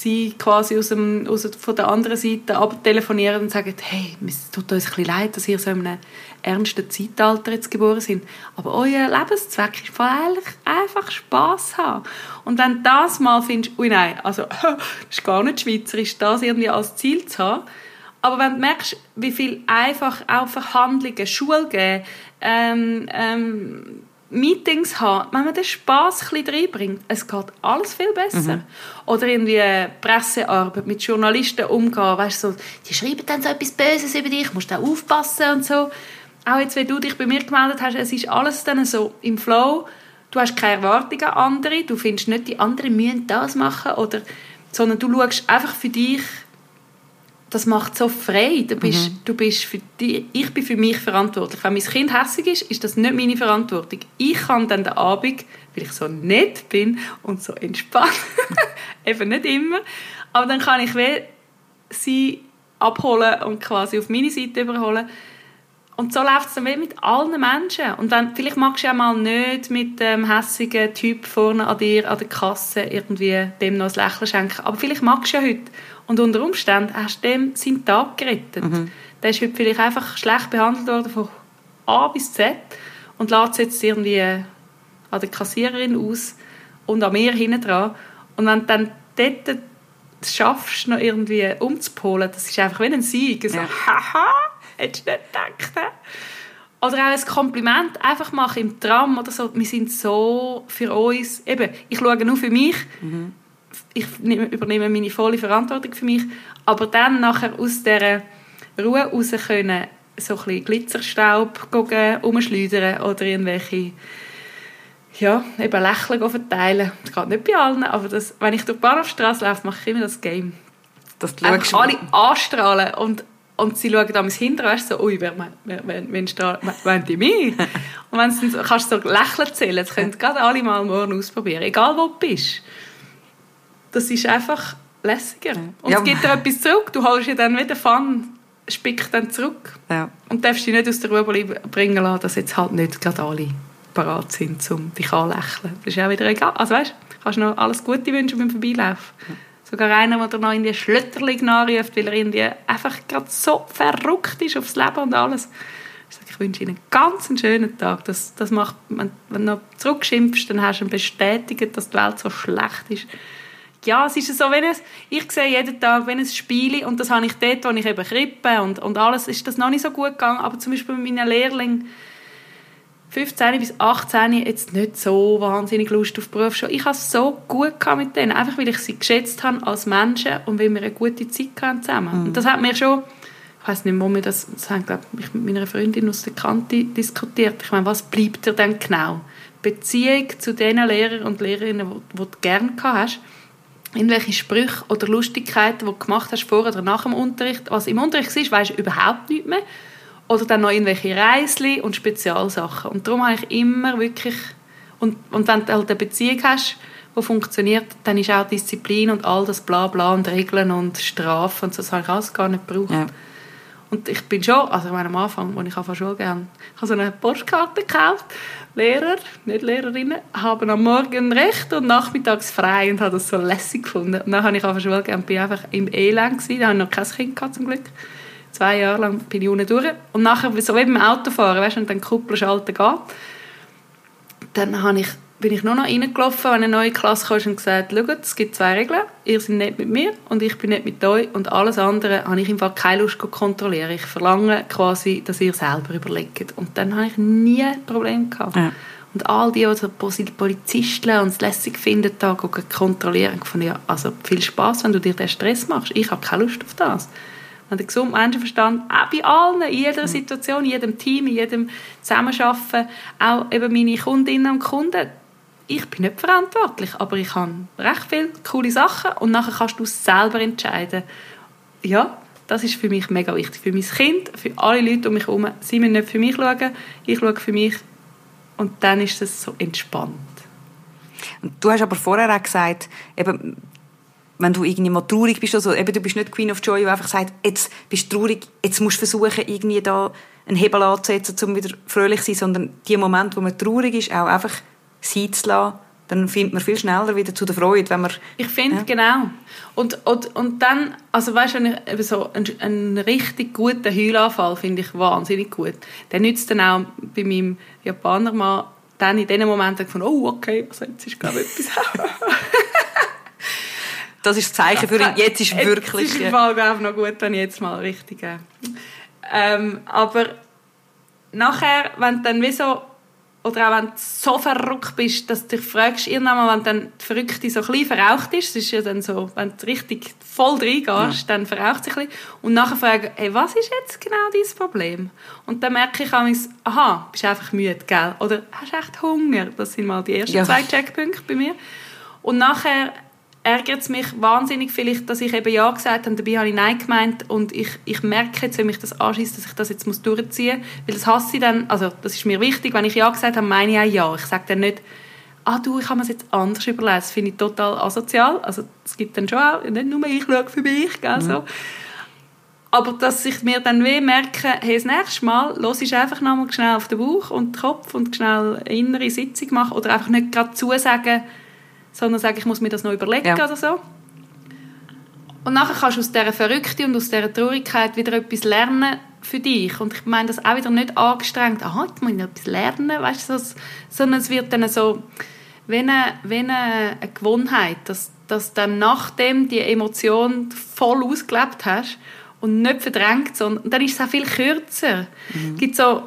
sie quasi aus dem, aus, von der anderen Seite aber telefonieren und sagen, hey, es tut uns ein bisschen leid, dass ihr so in einem ernsten Zeitalter jetzt geboren sind, aber euer Lebenszweck ist eigentlich einfach Spaß haben. Und wenn du das mal findest, ui nein, also *laughs* das ist gar nicht schweizerisch, das irgendwie als Ziel zu haben, aber wenn du merkst, wie viel einfach auch Verhandlungen, Schule geben, ähm, ähm, Meetings haben, wenn man den Spass ein bisschen reinbringt, es geht alles viel besser. Mhm. Oder irgendwie Pressearbeit mit Journalisten umgehen, weißt du, so, die schreiben dann so etwas Böses über dich, musst auch aufpassen und so. Auch jetzt, wenn du dich bei mir gemeldet hast, es ist alles dann so im Flow, du hast keine Erwartungen an andere, du findest nicht, die anderen müssen das machen, oder, sondern du schaust einfach für dich, das macht so frei. Du bist, mhm. du bist für die, ich bin für mich verantwortlich. Wenn mein Kind hässlich ist, ist das nicht meine Verantwortung. Ich kann dann den Abend, weil ich so nett bin und so entspannt, *laughs* eben nicht immer, aber dann kann ich sie abholen und quasi auf meine Seite überholen. Und so läuft es dann mit allen Menschen. Und dann, vielleicht magst du ja mal nicht mit dem hässigen Typ vorne an dir an der Kasse irgendwie dem noch ein Lächeln schenken. Aber vielleicht magst du ja heute. Und unter Umständen hast du dem seinen Tag gerettet. Mhm. Der ist heute vielleicht einfach schlecht behandelt worden von A bis Z und lässt es jetzt irgendwie an der Kassiererin aus und an mir hinten dran. Und wenn du dann dort schaffst, noch irgendwie umzupolen, das ist einfach wie ein Sieg. So, ja. haha, hättest du nicht gedacht. Oder auch ein Kompliment einfach machen im Tram oder so. Wir sind so für uns, eben, ich schaue nur für mich, mhm ich übernehme meine volle Verantwortung für mich, aber dann nachher aus dieser Ruhe raus können, so ein bisschen Glitzerstaub umschleudern oder irgendwelche ja, eben Lächeln verteilen. Das geht nicht bei allen, aber das, wenn ich durch die Bahnhofstrasse laufe, mache ich immer das Game. Das Einfach alle anstrahlen und, und sie schauen da hinter, weißt so, ui, wer, wer, wer, wer meint die mich? *laughs* und wenn du kannst du so Lächeln zählen, das können gerade alle mal morgen ausprobieren, egal wo du bist das ist einfach lässiger. Und ja. es gibt dir etwas zurück. Du holst ja dann wieder Fun, spick dann zurück. Ja. Und darfst dich nicht aus der Ruhe bringen lassen, dass jetzt halt nicht gerade alle parat sind, um dich anzulächeln. Das ist auch wieder egal. Also weißt, du kannst noch alles Gute wünschen beim Vorbeilaufen. Ja. Sogar einer, der dir noch in die Schlötterling nachruft, weil er irgendwie einfach gerade so verrückt ist aufs Leben und alles. Ich sage, ich wünsche Ihnen einen ganz schönen Tag. Das, das macht, wenn, wenn du noch zurückschimpfst, dann hast du bestätigt, dass die Welt so schlecht ist. Ja, es ist so, wenn es, ich sehe jeden Tag, wenn es spiele, und das habe ich dort, wo ich eben krippe und, und alles, ist das noch nicht so gut gegangen, aber zum Beispiel mit meinen Lehrlingen, 15 bis 18 jetzt nicht so wahnsinnig Lust auf Berufsschule. Ich habe es so gut mit denen, einfach weil ich sie geschätzt habe als Menschen und weil wir eine gute Zeit hatten zusammen. Mhm. Und das hat mir schon, ich weiß nicht, wo wir das, das haben, glaube ich, mit meiner Freundin aus der Kante diskutiert. Ich meine, was bleibt dir denn genau? Beziehung zu den Lehrern und Lehrerinnen, die, die du gerne hast, irgendwelche Sprüche oder Lustigkeiten, die du gemacht hast vor oder nach dem Unterricht. Was im Unterricht ist, weisst du überhaupt nicht mehr. Oder dann noch irgendwelche Reisli und Spezialsachen. Und darum habe ich immer wirklich... Und, und wenn du halt eine Beziehung hast, die funktioniert, dann ist auch Disziplin und all das Blabla und Regeln und Strafen und so, das habe ich alles gar nicht gebraucht. Ja. Und ich bin schon, also ich meine, am Anfang, als ich der Schule gegangen habe so eine Postkarte gekauft. Lehrer, nicht Lehrerinnen, haben am Morgen Recht und nachmittags frei und habe das so lässig gefunden. Und dann habe ich der Schule gegangen, bin einfach im Elend gewesen, da habe ich noch kein Kind gehabt, zum Glück zwei Jahre lang bin ich unten durch. Und nachher, so wie beim Autofahren, weißt du, und dann Kuppel schalten geht, dann habe ich, bin ich nur noch reingelaufen, wenn eine neue Klasse kam und gesagt, schaut, es gibt zwei Regeln, ihr seid nicht mit mir und ich bin nicht mit euch und alles andere habe ich im Fall keine Lust zu kontrollieren. Ich verlange quasi, dass ihr selber überlegt. Und dann habe ich nie ein Problem gehabt. Ja. Und all die, die so Polizisten und es lässig finden, da kontrollieren, ich ja, also viel Spaß, wenn du dir den Stress machst. Ich habe keine Lust auf das und den gesunden Menschenverstand, auch bei allen, in jeder Situation, in jedem Team, in jedem Zusammenarbeiten, auch eben meine Kundinnen und Kunden, ich bin nicht verantwortlich, aber ich habe recht viele coole Sachen und nachher kannst du selber entscheiden. Ja, das ist für mich mega wichtig. Für mein Kind, für alle Leute um mich herum. Sie müssen nicht für mich schauen, ich schaue für mich und dann ist es so entspannt. Du hast aber vorher auch gesagt, eben, wenn du irgendwie mal traurig bist, also eben, du bist nicht Queen of Joy, die einfach sagt, jetzt bist du traurig, jetzt musst du versuchen, irgendwie da einen Hebel anzusetzen, um wieder fröhlich zu sein, sondern die Momente, wo man traurig ist, auch einfach sein zu lassen, dann findet man viel schneller wieder zu der Freude, wenn man... Ich finde, ja. genau. Und, und, und dann, also weißt du, so einen, einen richtig guten Heulanfall finde ich wahnsinnig gut. Der nützt dann auch bei meinem Japaner mal dann in diesen Momenten gefunden, oh, okay, also jetzt ist ich etwas *laughs* das ist das Zeichen für ihn. Jetzt ist wirklich... Jetzt ist im Fall auch noch gut, wenn ich jetzt mal richtig... Äh, ähm, aber nachher, wenn dann wie so... Oder auch wenn du so verrückt bist, dass du dich fragst, irgendwann, wenn dann die Verrückte so ein bisschen verraucht ist, das ist ja dann so, wenn du richtig voll reingehst, ja. dann verraucht sich ein bisschen. Und nachher fragen, hey, was ist jetzt genau dein Problem? Und dann merke ich manchmal, aha, bist einfach müde, gell? Oder hast du echt Hunger? Das sind mal die ersten ja. zwei Checkpunkte bei mir. Und nachher ärgert es mich wahnsinnig vielleicht, dass ich eben Ja gesagt habe, dabei habe ich Nein gemeint und ich, ich merke jetzt, wenn mich das anschießt, dass ich das jetzt muss durchziehen muss, weil das hasse ich dann, also das ist mir wichtig, wenn ich Ja gesagt habe, meine ich auch Ja. Ich sage dann nicht, ah du, ich habe mir das jetzt anders überlegt, das finde ich total asozial, also es gibt dann schon auch, nicht nur ich schaue für mich, gell, mhm. so. Aber dass ich mir dann weh merke, hey, das nächste Mal los ich einfach nochmal schnell auf den Bauch und den Kopf und schnell eine innere Sitzung machen oder einfach nicht gerade zusagen, sondern sagen, ich muss mir das noch überlegen ja. oder so. Und nachher kannst du aus dieser Verrückte und aus dieser Traurigkeit wieder etwas lernen für dich. Und ich meine das auch wieder nicht angestrengt, aha, jetzt muss ich etwas lernen, weißt du, sondern es wird dann so wie eine, wie eine, Gewohnheit, dass, dass dann nachdem die Emotion voll ausgelebt hast und nicht verdrängt, sondern dann ist es auch viel kürzer. Mhm. gibt so,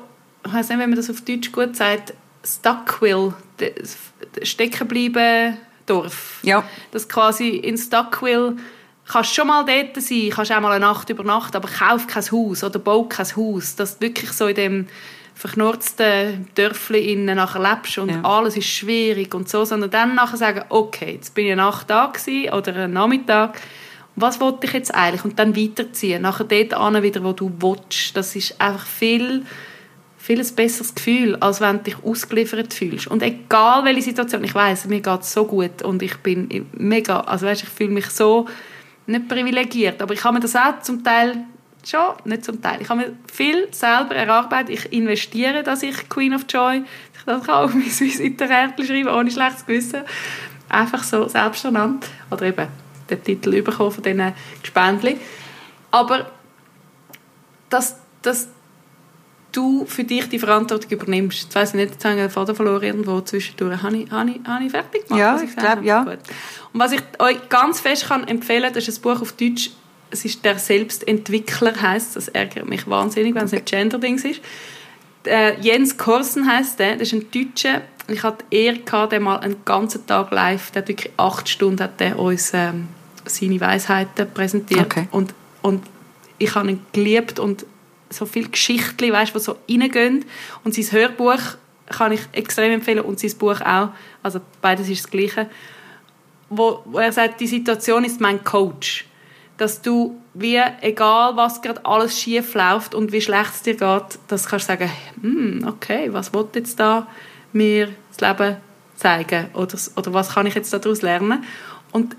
ich weiß nicht, wenn man das auf Deutsch gut sagt, Stuckwill, stecken bleiben Dorf. Ja. Dass quasi in Stuckville kannst schon mal dort sein, kannst auch mal eine Nacht übernachten, aber kauf kein Haus oder bau kein Haus, dass du wirklich so in dem verknurzten Dörfli innen nachher lebst und ja. alles ist schwierig und so, sondern dann nachher sagen, okay, jetzt bin ich eine Nacht da gewesen, oder einen Nachmittag, was wollte ich jetzt eigentlich? Und dann weiterziehen, nachher dort an wieder, wo du willst. Das ist einfach viel viel ein besseres Gefühl, als wenn du dich ausgeliefert fühlst. Und egal welche Situation, ich weiß, mir geht es so gut und ich bin mega, also weißt, ich fühle mich so nicht privilegiert, aber ich habe mir das auch zum Teil schon, nicht zum Teil, ich habe mir viel selber erarbeitet, ich investiere, dass ich Queen of Joy, ich das kann auf mein Visitenkärtchen schreiben, ohne schlechtes Gewissen, einfach so selbst ernannt, oder eben den Titel bekommen von diesen Gespendli. Aber das, das du für dich die Verantwortung übernimmst. Ich nicht, jetzt habe ich den Faden verloren irgendwo zwischendurch. Habe ich, habe ich, habe ich fertig gemacht? Ja, ich glaube, ja. Gut. Und was ich euch ganz fest kann empfehlen kann, das ist ein Buch auf Deutsch, es ist «Der Selbstentwickler» heisst Das ärgert mich wahnsinnig, wenn es nicht Gender-Dings ist. Äh, Jens Korsen heisst der, das ist ein Deutscher. Ich hatte die Ehre, gehabt, den mal einen ganzen Tag live, der hat wirklich acht Stunden hat der uns ähm, seine Weisheiten präsentiert. Okay. Und, und ich habe ihn geliebt und so viele Geschichten, weißt, die so reingehen. Und sein Hörbuch kann ich extrem empfehlen und sein Buch auch. Also beides ist das Gleiche. Wo, wo er sagt, die Situation ist mein Coach. Dass du, wie, egal was gerade alles schief läuft und wie schlecht es dir geht, dass du kannst sagen, hm, okay, was will jetzt da mir das Leben zeigen? Oder, oder was kann ich jetzt daraus lernen? Und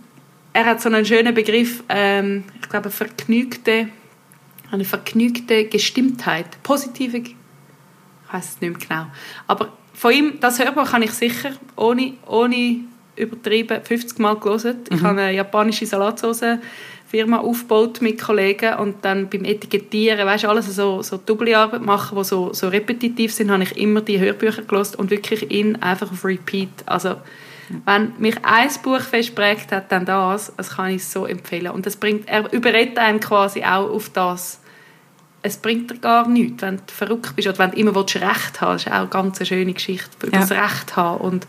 er hat so einen schönen Begriff, ähm, ich glaube, vergnügte, eine vergnügte Gestimmtheit, positive, ich weiß es nicht mehr genau. Aber von ihm, das Hörbuch kann ich sicher, ohne, ohne übertrieben, 50 Mal gelesen. Ich habe eine japanische Salatsauce Firma aufgebaut mit Kollegen und dann beim Etikettieren, weißt du, alles so, so Doppelarbeit machen, die so, so repetitiv sind, habe ich immer die Hörbücher gelesen und wirklich in einfach auf Repeat. Also wenn mich ein Buch festprägt hat, dann das, das kann ich so empfehlen. Und das bringt, er überredet einem quasi auch auf das. Es bringt dir gar nichts, wenn du verrückt bist oder wenn du immer willst, Recht haben Das ist auch eine ganz schöne Geschichte über das Recht haben und,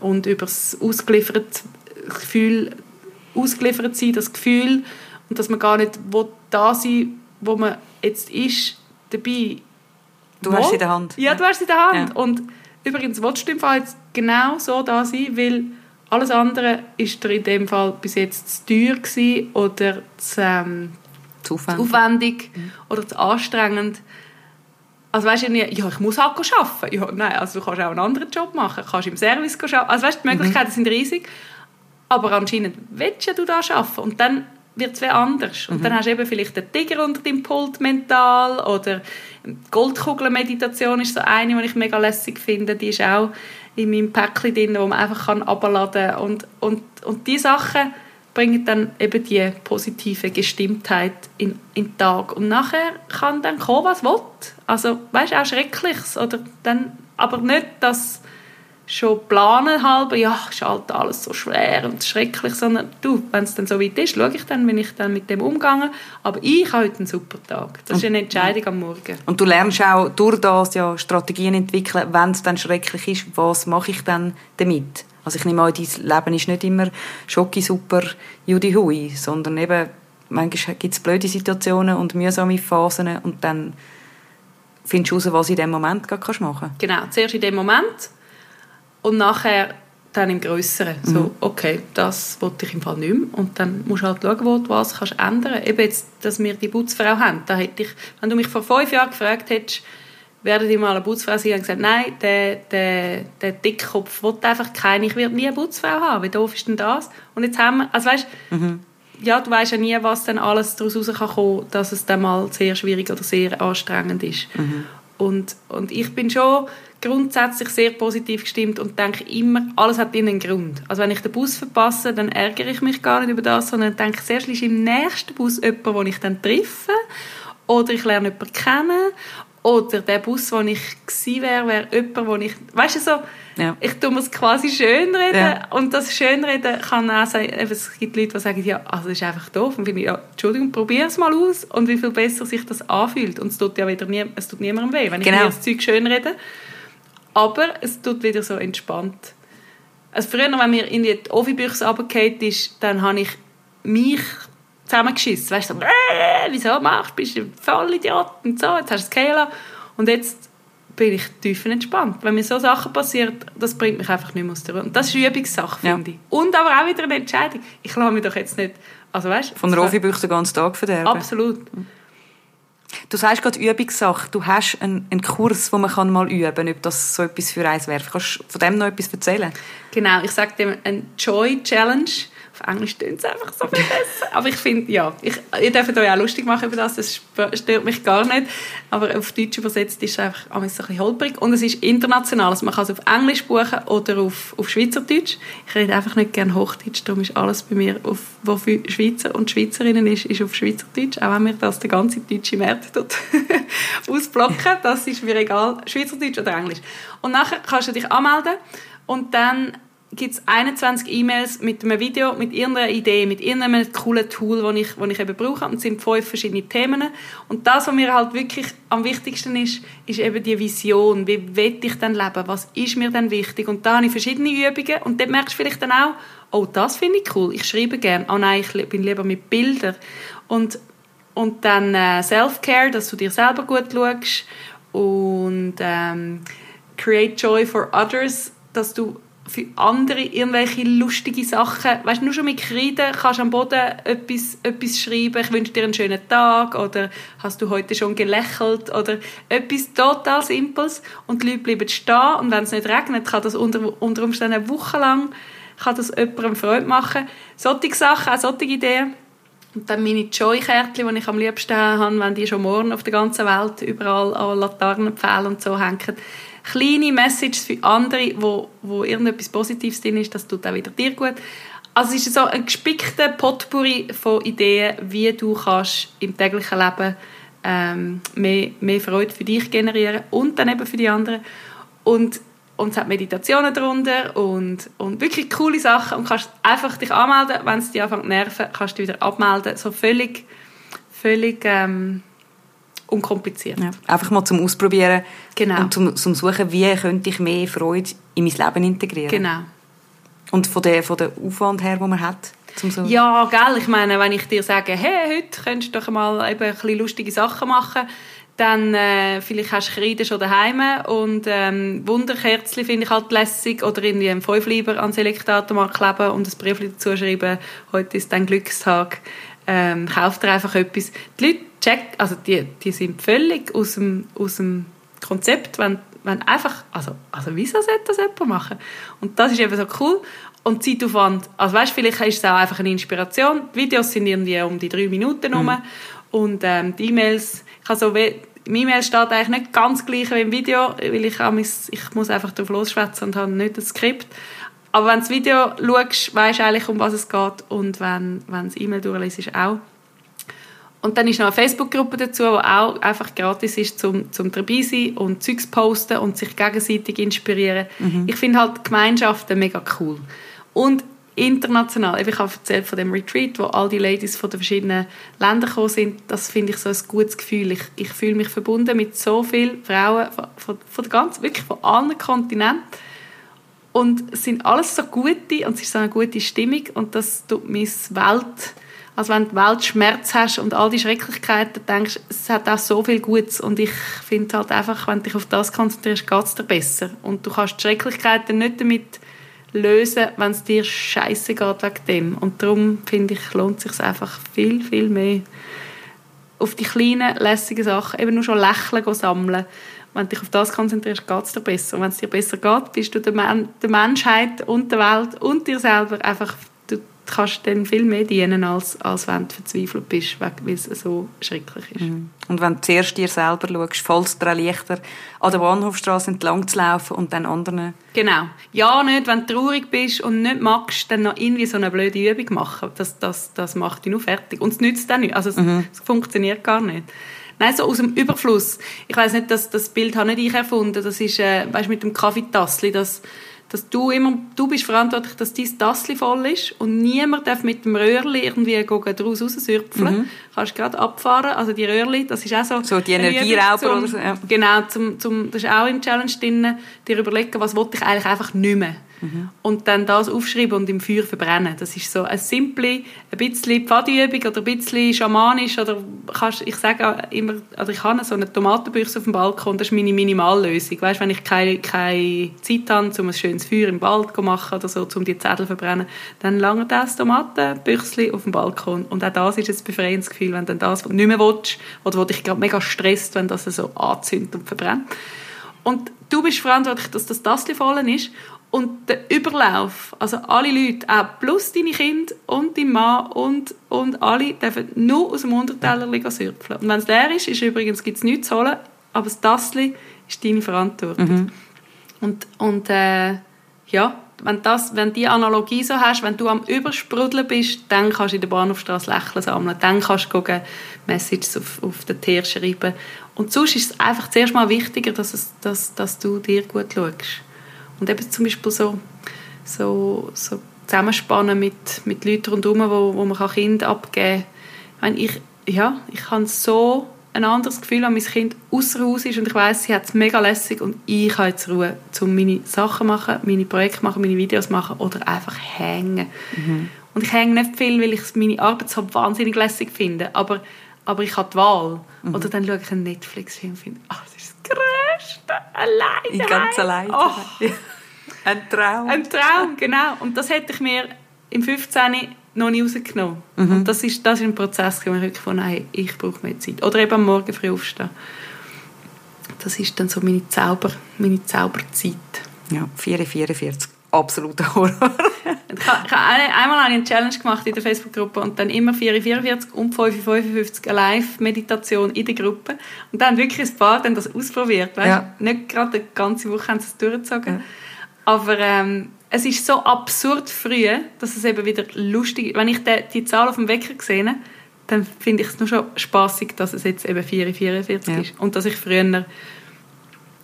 und über das ausgelieferte Gefühl, ausgeliefert sein, das Gefühl und dass man gar nicht will, da sein wo man jetzt ist, dabei. Du hast es in der Hand. Ja, du hast es in der Hand. Ja. Und übrigens willst du im Fall jetzt genau so da sein, weil alles andere ist dir in dem Fall bis jetzt zu teuer gewesen oder zu, ähm, Zu zu aufwendig. aufwendig oder zu anstrengend. Also weißt du, ja, ich muss halt arbeiten. Ja, nein, also du kannst auch einen anderen Job machen. Du kannst im Service arbeiten. Also weißt die Möglichkeiten sind riesig. Aber anscheinend willst du da arbeiten. Und dann wird es anders. Und dann hast du eben vielleicht den Tiger unter dem Pult mental oder Goldkugelmeditation ist so eine, die ich mega lässig finde. Die ist auch in meinem Päckchen drin, wo man einfach kann abladen kann. Und, und, und diese Sachen bringen dann eben die positive Gestimmtheit in, in den Tag. Und nachher kann dann kommen, was will. Also, weißt du, auch Schreckliches. Oder dann, aber nicht, dass schon planen halber, ja, ist halt alles so schwer und schrecklich, sondern du, wenn es dann so weit ist, schaue ich dann, wenn ich dann mit dem umgehe. Aber ich habe heute einen super Tag. Das ist eine Entscheidung am Morgen. Und du lernst auch durch das ja Strategien entwickeln, wenn es dann schrecklich ist, was mache ich dann damit? Also ich nehme an, dein Leben ist nicht immer schocki super Judy Hui, sondern eben manchmal gibt es blöde Situationen und mühsame Phasen und dann findest du raus, was in dem Moment gerade kannst machen Genau, zuerst in dem Moment und nachher dann im Grösseren. So, okay, das wollte ich im Fall nicht mehr. Und dann musst du halt schauen, wo du was kannst ändern Eben jetzt, dass wir die Putzfrau haben. Da hätte ich, wenn du mich vor fünf Jahren gefragt hättest, werde ich mal eine Putzfrau sein, und gesagt, nein, der, der, der Dickkopf will einfach keine, ich werde nie eine Putzfrau haben. Wie doof ist denn das? Und jetzt haben wir, also weißt, ja, du weißt ja nie, was dann alles daraus raus kann kommen, dass es dann mal sehr schwierig oder sehr anstrengend ist. Und, und ich bin schon grundsätzlich sehr positiv gestimmt und denke immer, alles hat einen Grund. Also wenn ich den Bus verpasse, dann ärgere ich mich gar nicht über das, sondern denke, zuerst ist im nächsten Bus jemand, den ich dann treffe oder ich lerne jemanden kennen oder der Bus, wo ich gewesen wäre, wäre jemand, wo ich, weißt du so, Ja. ich tue mir es quasi schönreden Ja. und das Schönreden kann auch sein, es gibt Leute, die sagen, ja, also das ist einfach doof und finde ich, ja, Entschuldigung, probier es mal aus und wie viel besser sich das anfühlt und es tut ja wieder nie, es tut niemandem weh, wenn ich Genau. mir das Zeug schönrede, aber es tut wieder so entspannt. Also früher, wenn mir in die Ovi-Büchse runtergefallen ist, dann habe ich mich zusammengeschissen. Weißt du, so, äh, wieso machst du, bist du voll Idiot und so, jetzt hast du es. Und jetzt bin ich tiefenentspannt. Wenn mir so Sachen passieren, das bringt mich einfach nicht mehr aus der Ruhe. Und das ist eine Übungssache, Ja. finde ich. Und aber auch wieder eine Entscheidung. Ich lasse mich doch jetzt nicht, also weißt Von Rofi den ganzen Tag verderben. Absolut. Du sagst gerade Übungssache. Du hast einen, einen Kurs, wo man kann mal üben kann, ob das so etwas für eins wäre. Kannst du von dem noch etwas erzählen? Genau, ich sage dem eine Joy Challenge. Auf Englisch tönt es einfach so viel besser. Aber ich finde, ja, ich, ihr dürft euch auch lustig machen über das, das stört mich gar nicht. Aber auf Deutsch übersetzt ist es einfach ein bisschen holprig. Und es ist international, also man kann es auf Englisch buchen oder auf, auf Schweizerdeutsch. Ich rede einfach nicht gerne Hochdeutsch, darum ist alles bei mir, auf, wo für Schweizer und Schweizerinnen ist, ist auf Schweizerdeutsch. Auch wenn mir das der ganze deutsche Markt *laughs* ausblocken, das ist mir egal, Schweizerdeutsch oder Englisch. Und nachher kannst du dich anmelden und dann gibt es 21 E-Mails mit einem Video, mit irgendeiner Idee, mit irgendeinem coolen Tool, das ich, ich eben brauche. Und es sind fünf verschiedene Themen. Und das, was mir halt wirklich am wichtigsten ist, ist eben die Vision. Wie will ich denn leben? Was ist mir denn wichtig? Und da habe ich verschiedene Übungen. Und dort merkst du vielleicht dann auch, oh, das finde ich cool. Ich schreibe gerne. Oh nein, ich bin lieber mit Bildern. Und, und dann äh, Self-Care, dass du dir selber gut schaust. Und ähm, Create Joy for Others, dass du für andere irgendwelche lustige Sachen. Weißt du, nur schon mit Kreiden kannst du am Boden etwas, etwas schreiben. Ich wünsche dir einen schönen Tag oder hast du heute schon gelächelt oder etwas total Simples und die Leute bleiben stehen und wenn es nicht regnet, kann das unter, unter Umständen eine Woche lang kann das jemandem Freude machen. Solche Sachen, auch solche Ideen. Und dann meine Joy-Kärtchen, die ich am liebsten habe, wenn die schon morgen auf der ganzen Welt überall an Laternenpfählen und so hängen kleine Messages für andere, wo, wo irgendetwas Positives drin ist, das tut auch wieder dir gut. Also es ist so ein gespickter Potpourri von Ideen, wie du kannst im täglichen Leben ähm, mehr, mehr Freude für dich generieren und dann eben für die anderen. Und, und es hat Meditationen darunter und, und wirklich coole Sachen und kannst einfach dich anmelden, wenn es dich anfängt zu nerven, kannst du wieder abmelden. So völlig, völlig ähm, unkompliziert. Ja. Einfach mal zum Ausprobieren genau. und zum, zum Suchen, wie könnte ich mehr Freude in mein Leben integrieren. Genau. Und von der, von der Aufwand her, den man hat? Zum so ja, gell, ich meine, wenn ich dir sage, hey, heute könntest du doch mal eben ein bisschen lustige Sachen machen, dann äh, vielleicht hast du Kreide schon daheim und ähm, Wunderkerzchen finde ich halt lässig oder irgendwie einen Fünfleiber ans Elektroautomat kleben und ein Brief dazu schreiben, heute ist dein Glückstag ähm, kauft dir einfach etwas. Die Leute check, also die, die sind völlig aus dem, aus dem Konzept, wenn, wenn einfach, also, also wieso sollte das jemand machen? Und das ist eben so cool. Und Zeitaufwand, also weißt, vielleicht ist es auch einfach eine Inspiration. Die Videos sind irgendwie um die drei Minuten herum. Mhm. Und ähm, die E-Mails, ich habe so im E-Mail steht eigentlich nicht ganz gleich wie im Video, weil ich, ich muss einfach drauf losschwätzen und habe nicht das Skript. Aber wenn du das Video schaust, weißt du eigentlich, um was es geht. Und wenn, wenn das E-Mail durchliest, auch. Und dann ist noch eine Facebook-Gruppe dazu, die auch einfach gratis ist, zum, zum dabei sein und Zeugs posten und sich gegenseitig inspirieren. Mhm. Ich finde halt Gemeinschaften mega cool. Und international, ich habe erzählt von dem Retreat, wo all die Ladies von den verschiedenen Ländern gekommen sind, das finde ich so ein gutes Gefühl. Ich, ich fühle mich verbunden mit so vielen Frauen von, von, von der ganzen, wirklich von allen Kontinenten und es sind alles so gute und es ist so eine gute Stimmung und das tut meine Welt, also wenn du Weltschmerz hast und all die Schrecklichkeiten, denkst es hat auch so viel Gutes. Und ich finde halt einfach, wenn du dich auf das konzentrierst, geht es dir besser. Und du kannst die Schrecklichkeiten nicht damit lösen, wenn es dir scheiße geht wegen dem. Und darum finde ich, lohnt es sich einfach viel, viel mehr. Auf die kleinen, lässigen Sachen, eben nur schon Lächeln sammeln. Wenn du dich auf das konzentrierst, geht es dir besser. Und wenn es dir besser geht, bist du der, Men der Menschheit und der Welt und dir selber einfach, du kannst dann viel mehr dienen, als, als wenn du verzweifelt bist, weil es so schrecklich ist. Mhm. Und wenn du zuerst dir selber schaust, fällt es dir leichter, an der Bahnhofstraße entlang zu laufen und dann anderen... Genau. Ja, nicht, wenn du traurig bist und nicht magst, dann noch irgendwie so eine blöde Übung machen. Das, das, das macht dich nur fertig. Und es nützt dann nicht. Also es, mhm. es funktioniert gar nicht. Nein, so aus dem Überfluss. Ich weiß nicht, dass das Bild habe nicht ich erfunden. Das ist, äh, weißt, mit dem Kaffeetassli, dass, dass du immer, du bist verantwortlich, dass dein Tassli voll ist und niemand darf mit dem Röhrli irgendwie daraus raussürpfeln. Mhm. Kannst gerade abfahren. Also die Röhrli, das ist auch so. So die Energierauber oder so. Ja. Genau, zum, zum, das ist auch im Challenge drin, dir überlegen, was wollte ich eigentlich einfach nicht mehr. Mhm. Und dann das aufschreiben und im Feuer verbrennen. Das ist so eine simple, ein bisschen Pfadiübung oder ein bisschen schamanisch. Oder kannst, ich sage immer, also ich habe so eine Tomatenbüchse auf dem Balkon, das ist meine Minimallösung. Weißt, wenn ich keine, keine Zeit habe, um ein schönes Feuer im Wald zu machen oder so, um die Zettel zu verbrennen, dann lange das Tomatenbüchse auf dem Balkon. Und auch das ist ein befreiendes Gefühl, wenn du das nicht mehr willst oder wo dich gerade mega stresst, wenn das so anzündet und verbrennt. Und du bist verantwortlich, dass das Tassel voll ist und der Überlauf, also alle Leute, auch plus deine Kinder und dein Mann und, und alle, dürfen nur aus dem Unterteller sürfeln. Und wenn es leer ist, ist übrigens gibt's nichts zu holen, aber das Tassli ist deine Verantwortung. Mhm. Und, und äh, ja, wenn, das, wenn die Analogie so hast, wenn du am Übersprudeln bist, dann kannst du in der Bahnhofstraße Lächeln sammeln, dann kannst du gucken, Messages auf, auf den Tier schreiben. Und sonst ist es einfach zuerst mal wichtiger, dass, es, dass, dass du dir gut schaust. Und eben zum Beispiel so, so, so Zusammenspannen mit, mit Leuten rundherum, wo, wo man Kinder abgeben kann. Ich, ja, ich habe so ein anderes Gefühl, wenn mein Kind außer Haus ist und ich weiß, sie hat es mega lässig und ich habe jetzt Ruhe, um meine Sachen zu machen, meine Projekte machen, meine Videos machen oder einfach hängen. Mhm. Und ich hänge nicht viel, weil ich meine Arbeit so wahnsinnig lässig finde, aber, aber ich habe die Wahl. Mhm. Oder dann schaue ich einen Netflix-Film und finde, ach, das ist das Größte, alleine. Ich ganz alleine. Oh. Ein Traum. Ein Traum, genau. Und das hätte ich mir im 15 noch nie rausgenommen. Mhm. Und das ist, das ist ein Prozess, wo ich wirklich von, hey, ich brauche mehr Zeit. Oder eben am Morgen früh aufstehen. Das ist dann so meine, Zauber, meine Zauberzeit. Ja, 4,44. Absoluter Horror. *laughs* ich habe, ich habe einmal eine Challenge gemacht in der Facebook-Gruppe und dann immer 4,44 und 5,55 eine Live-Meditation in der Gruppe. Und dann wirklich ein paar dann das ausprobiert. Weißt? Ja. Nicht gerade die ganze Woche haben sie es durchgezogen. Ja. Aber ähm, es ist so absurd früh, dass es eben wieder lustig ist. Wenn ich die, die Zahl auf dem Wecker sehe, dann finde ich es nur schon spaßig, dass es jetzt eben 4,44 ja. ist. Und dass ich früher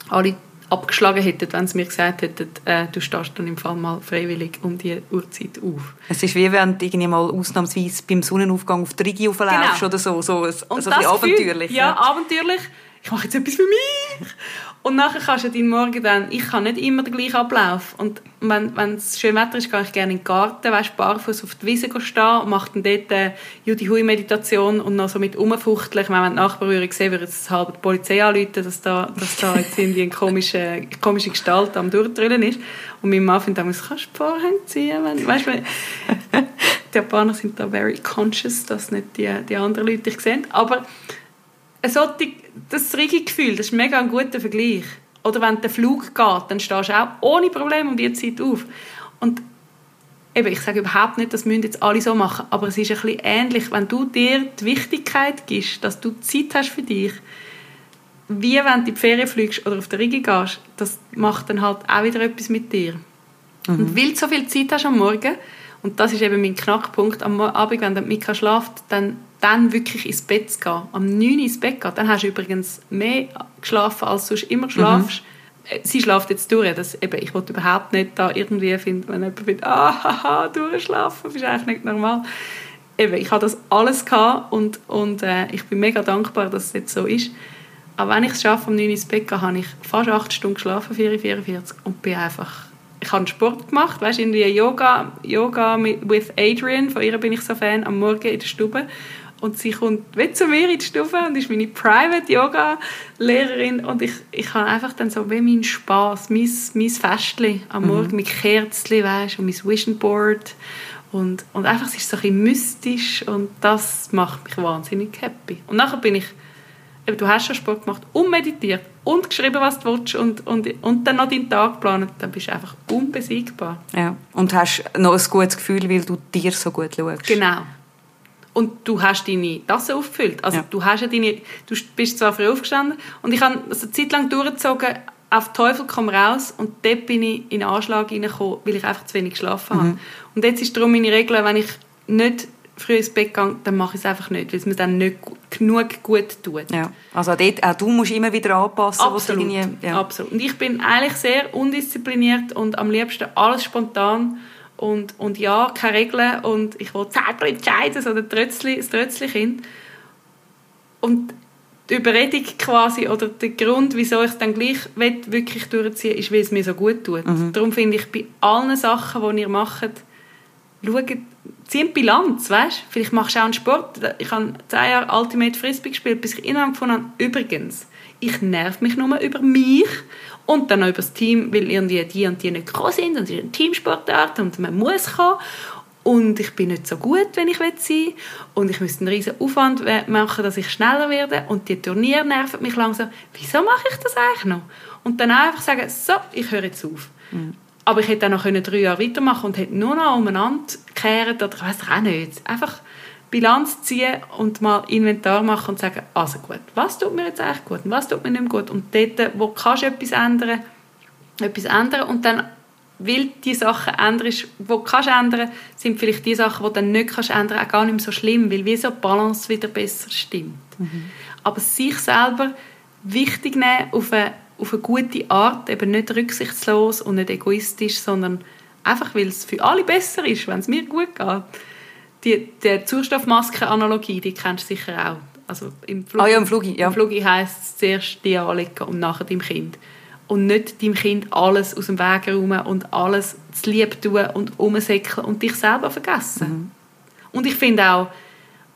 alle abgeschlagen hätte, wenn sie mir gesagt hätten, äh, du stehst dann im Fall mal freiwillig um die Uhrzeit auf. Es ist wie wenn du irgendwie mal ausnahmsweise beim Sonnenaufgang auf die Rigi aufläufst genau. oder so, so, so, so ein abenteuerlich. Ja, ja, abenteuerlich. Ich mache jetzt etwas für mich. Und nachher kannst du deinen Morgen dann, ich kann nicht immer den gleichen Ablauf. Und wenn, wenn es schön Wetter ist, gehe ich gerne in den Garten, weißt, barfuß auf die Wiese stehen und mache dann dort eine Judy Hui Meditation und noch so mit umfuchteln. Wenn die Nachbarn sehen, würde es halb die Polizei anrufen, dass da, dass da jetzt irgendwie eine komische, komische Gestalt am Durchdrillen ist. Und mein Mann findet dann, kannst du die Vorhänge ziehen? Wenn, weißt, wenn, *laughs* die Japaner sind da very conscious, dass nicht die, die anderen Leute dich sehen. Aber solche, das Rigi-Gefühl, das ist mega ein guter Vergleich. Oder wenn der Flug geht, dann stehst du auch ohne Probleme um die Zeit auf. Und eben, ich sage überhaupt nicht, das müssen jetzt alle so machen, aber es ist ein bisschen ähnlich, wenn du dir die Wichtigkeit gibst, dass du Zeit hast für dich, wie wenn du in die Ferien fliegst oder auf der Rigi gehst, das macht dann halt auch wieder etwas mit dir. Mhm. Und weil du so viel Zeit hast am Morgen, und das ist eben mein Knackpunkt, am Abend, wenn Mika schlaft, dann dann wirklich ins Bett zu gehen, am 9 Uhr ins Bett gehen, dann hast du übrigens mehr geschlafen, als du immer schlafst. Mhm. Sie schlaft jetzt durch. Das, eben, ich wollte überhaupt nicht da irgendwie finden, wenn jemand findet, ah, *laughs* haha, durchschlafen, bist eigentlich nicht normal. Eben, ich hatte das alles gehabt und, und äh, ich bin mega dankbar, dass es jetzt so ist. Aber wenn ich es schaffe, um 9 Uhr ins Bett zu gehen, habe ich fast 8 Stunden geschlafen, 4,44 und bin einfach ich habe Sport gemacht, weißt, irgendwie Yoga, Yoga with Adrian, von ihr bin ich so Fan, am Morgen in der Stube und sie kommt wie zu mir in die Stube und ist meine Private Yoga Lehrerin und ich, ich habe einfach dann so wie mein Spaß, mein, mein Festli am mhm. Morgen mit Kerzen, weißt, und mein Vision Board und, und einfach es ist so ein bisschen mystisch und das macht mich wahnsinnig happy. Und nachher bin ich eben, du hast schon Sport gemacht und meditiert und geschrieben, was du willst und, und, und dann noch deinen Tag geplant, dann bist du einfach unbesiegbar. Ja, und hast noch ein gutes Gefühl, weil du dir so gut schaust. Genau und du hast deine Tasse aufgefüllt. Also ja. du hast ja deine, du bist zwar früh aufgestanden und ich habe also eine Zeit lang durchgezogen, auf Teufel komm raus und dort bin ich in den Anschlag reingekommen, weil ich einfach zu wenig geschlafen mhm. habe. Und jetzt ist darum meine Regel, wenn ich nicht früh ins Bett gehe, dann mache ich es einfach nicht, weil es mir dann nicht genug gut tut. Ja. Also dort, auch du musst immer wieder anpassen. Absolut. Ja. Absolut. Und ich bin eigentlich sehr undiszipliniert und am liebsten alles spontan und, und ja, keine Regeln und ich will selber entscheiden, so der Trötzli, das Trötzli-Kind. Und die Überredung quasi oder der Grund, wieso ich es dann gleich will, wirklich durchziehen ist, weil es mir so gut tut. Mhm. Darum finde ich, bei allen Sachen, die ihr macht, schaut, zieht Bilanz, weißt? Vielleicht machst du auch einen Sport. Ich habe zehn Jahre Ultimate Frisbee gespielt, bis ich irgendwann gefunden habe, übrigens, ich nerv mich nur über mich und dann noch über das Team, weil irgendwie die und die nicht gekommen sind und es ist eine Teamsportart und man muss kommen und ich bin nicht so gut, wenn ich sein will und ich müsste einen riesen Aufwand machen, dass ich schneller werde und die Turniere nerven mich langsam. Wieso mache ich das eigentlich noch? Und dann einfach sagen, so, ich höre jetzt auf. Mhm. Aber ich hätte auch noch drei Jahre weitermachen und hätte nur noch umeinander gekehrt oder ich weiß auch nicht. Einfach Bilanz ziehen und mal Inventar machen und sagen, also gut, was tut mir jetzt eigentlich gut und was tut mir nicht gut. Und dort, wo kannst du etwas ändern, etwas ändern und dann weil die Sachen änderst, du kannst ändern sind vielleicht die Sachen, die du dann nicht kannst ändern auch gar nicht mehr so schlimm, weil wie so die Balance wieder besser stimmt. Mhm. Aber sich selber wichtig nehmen auf eine, auf eine gute Art, eben nicht rücksichtslos und nicht egoistisch, sondern einfach, weil es für alle besser ist, wenn es mir gut geht. Die, die Sauerstoffmasken-Analogie, die kennst du sicher auch. Also im Flug, ah ja, im Flugi, ja. Im Flugi heisst es zuerst die anlegen und nachher deinem Kind und nicht deinem Kind alles aus dem Weg räumen und alles zu lieb tun und umsäckeln und dich selber vergessen. Mhm. Und ich finde auch,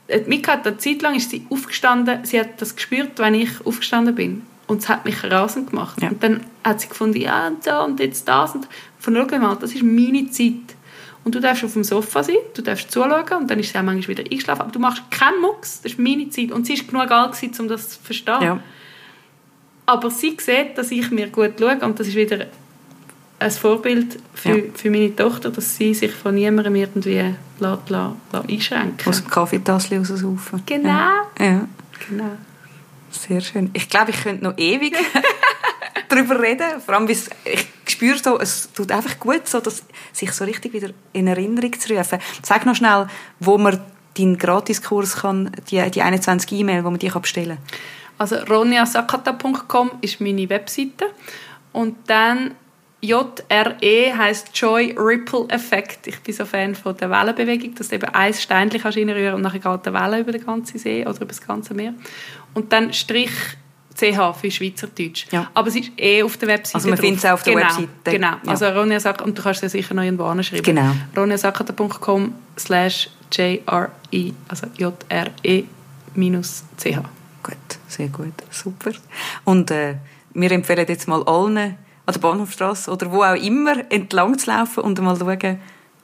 äh, Mika hat eine Zeit lang ist sie aufgestanden, sie hat das gespürt, wenn ich aufgestanden bin. Und es hat mich rasend gemacht. Ja. Und dann hat sie gefunden, ja und so und jetzt das. Und von schau mal, das ist meine Zeit. Und du darfst auf dem Sofa sein, du darfst zuschauen und dann ist sie auch manchmal wieder eingeschlafen. Aber du machst keinen Mucks, das ist meine Zeit. Und sie ist genug alt um das zu verstehen. Ja. Aber sie sieht, dass ich mir gut schaue und das ist wieder ein Vorbild für, ja. für meine Tochter, dass sie sich von niemandem irgendwie lässt, lässt, lässt einschränken Aus dem Kaffeetassel raussaufen. Genau. Ja. genau. Sehr schön. Ich glaube, ich könnte noch ewig *laughs* darüber reden. Vor allem, ich spüre so, es tut einfach gut, so, dass sich so richtig wieder in Erinnerung zu rufen. Sag noch schnell, wo man deinen Gratiskurs kann, die, die 21 E-Mail, wo man die bestellen kann. Also roniasakata.com ist meine Webseite und dann JRE heißt Joy Ripple Effect. Ich bin so Fan von der Wellenbewegung, dass du eben ein Steinchen kannst reinrühren und nachher geht eine Welle über den ganzen See oder über das ganze Meer. Und dann Strich CH für Schweizerdeutsch. Ja. Aber es ist eh auf der Webseite Also man findet es auch auf der genau, Webseite. Genau, ja. also Ronja Sack und du kannst es sicher noch irgendwo anschreiben. Genau. roniasakata.com slash JRE, also J-R-E minus CH. Gut, sehr gut, super. Und äh, wir empfehlen jetzt mal allen an der Bahnhofstrasse oder wo auch immer entlang zu laufen und mal schauen,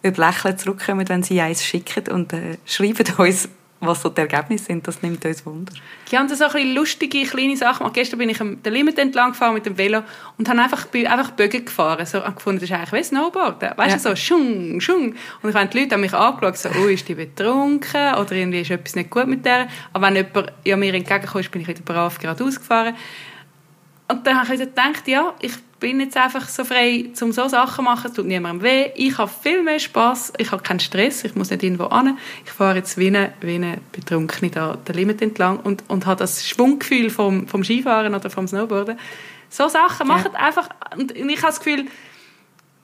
ob Lächeln zurückkommen, wenn sie eins schicken und äh, schreiben *laughs* uns, was so die Ergebnisse sind. Das nimmt uns Wunder. Ja, und das so ein bisschen lustige kleine Sachen gemacht. Gestern bin ich den Limit entlang gefahren mit dem Velo und habe einfach, bin einfach Bögen gefahren. So, und gefunden, das ist eigentlich wie Snowboard. Weißt ja. du, so schung, schung. Und ich meine, die Leute haben mich angeschaut, so, oh, ist die betrunken oder irgendwie ist etwas nicht gut mit der. Aber wenn jemand ja, mir entgegenkommt, bin ich wieder brav geradeaus gefahren. Und dann habe ich gedacht, ja, ich bin jetzt einfach so frei, um so Sachen zu machen, es tut niemandem weh. Ich habe viel mehr Spass, ich habe keinen Stress, ich muss nicht irgendwo hin. Ich fahre jetzt wie eine, wie eine Betrunkene da den Limit entlang und, und habe das Schwunggefühl vom, vom Skifahren oder vom Snowboarden. So Sachen ja. machen einfach, und ich habe das Gefühl,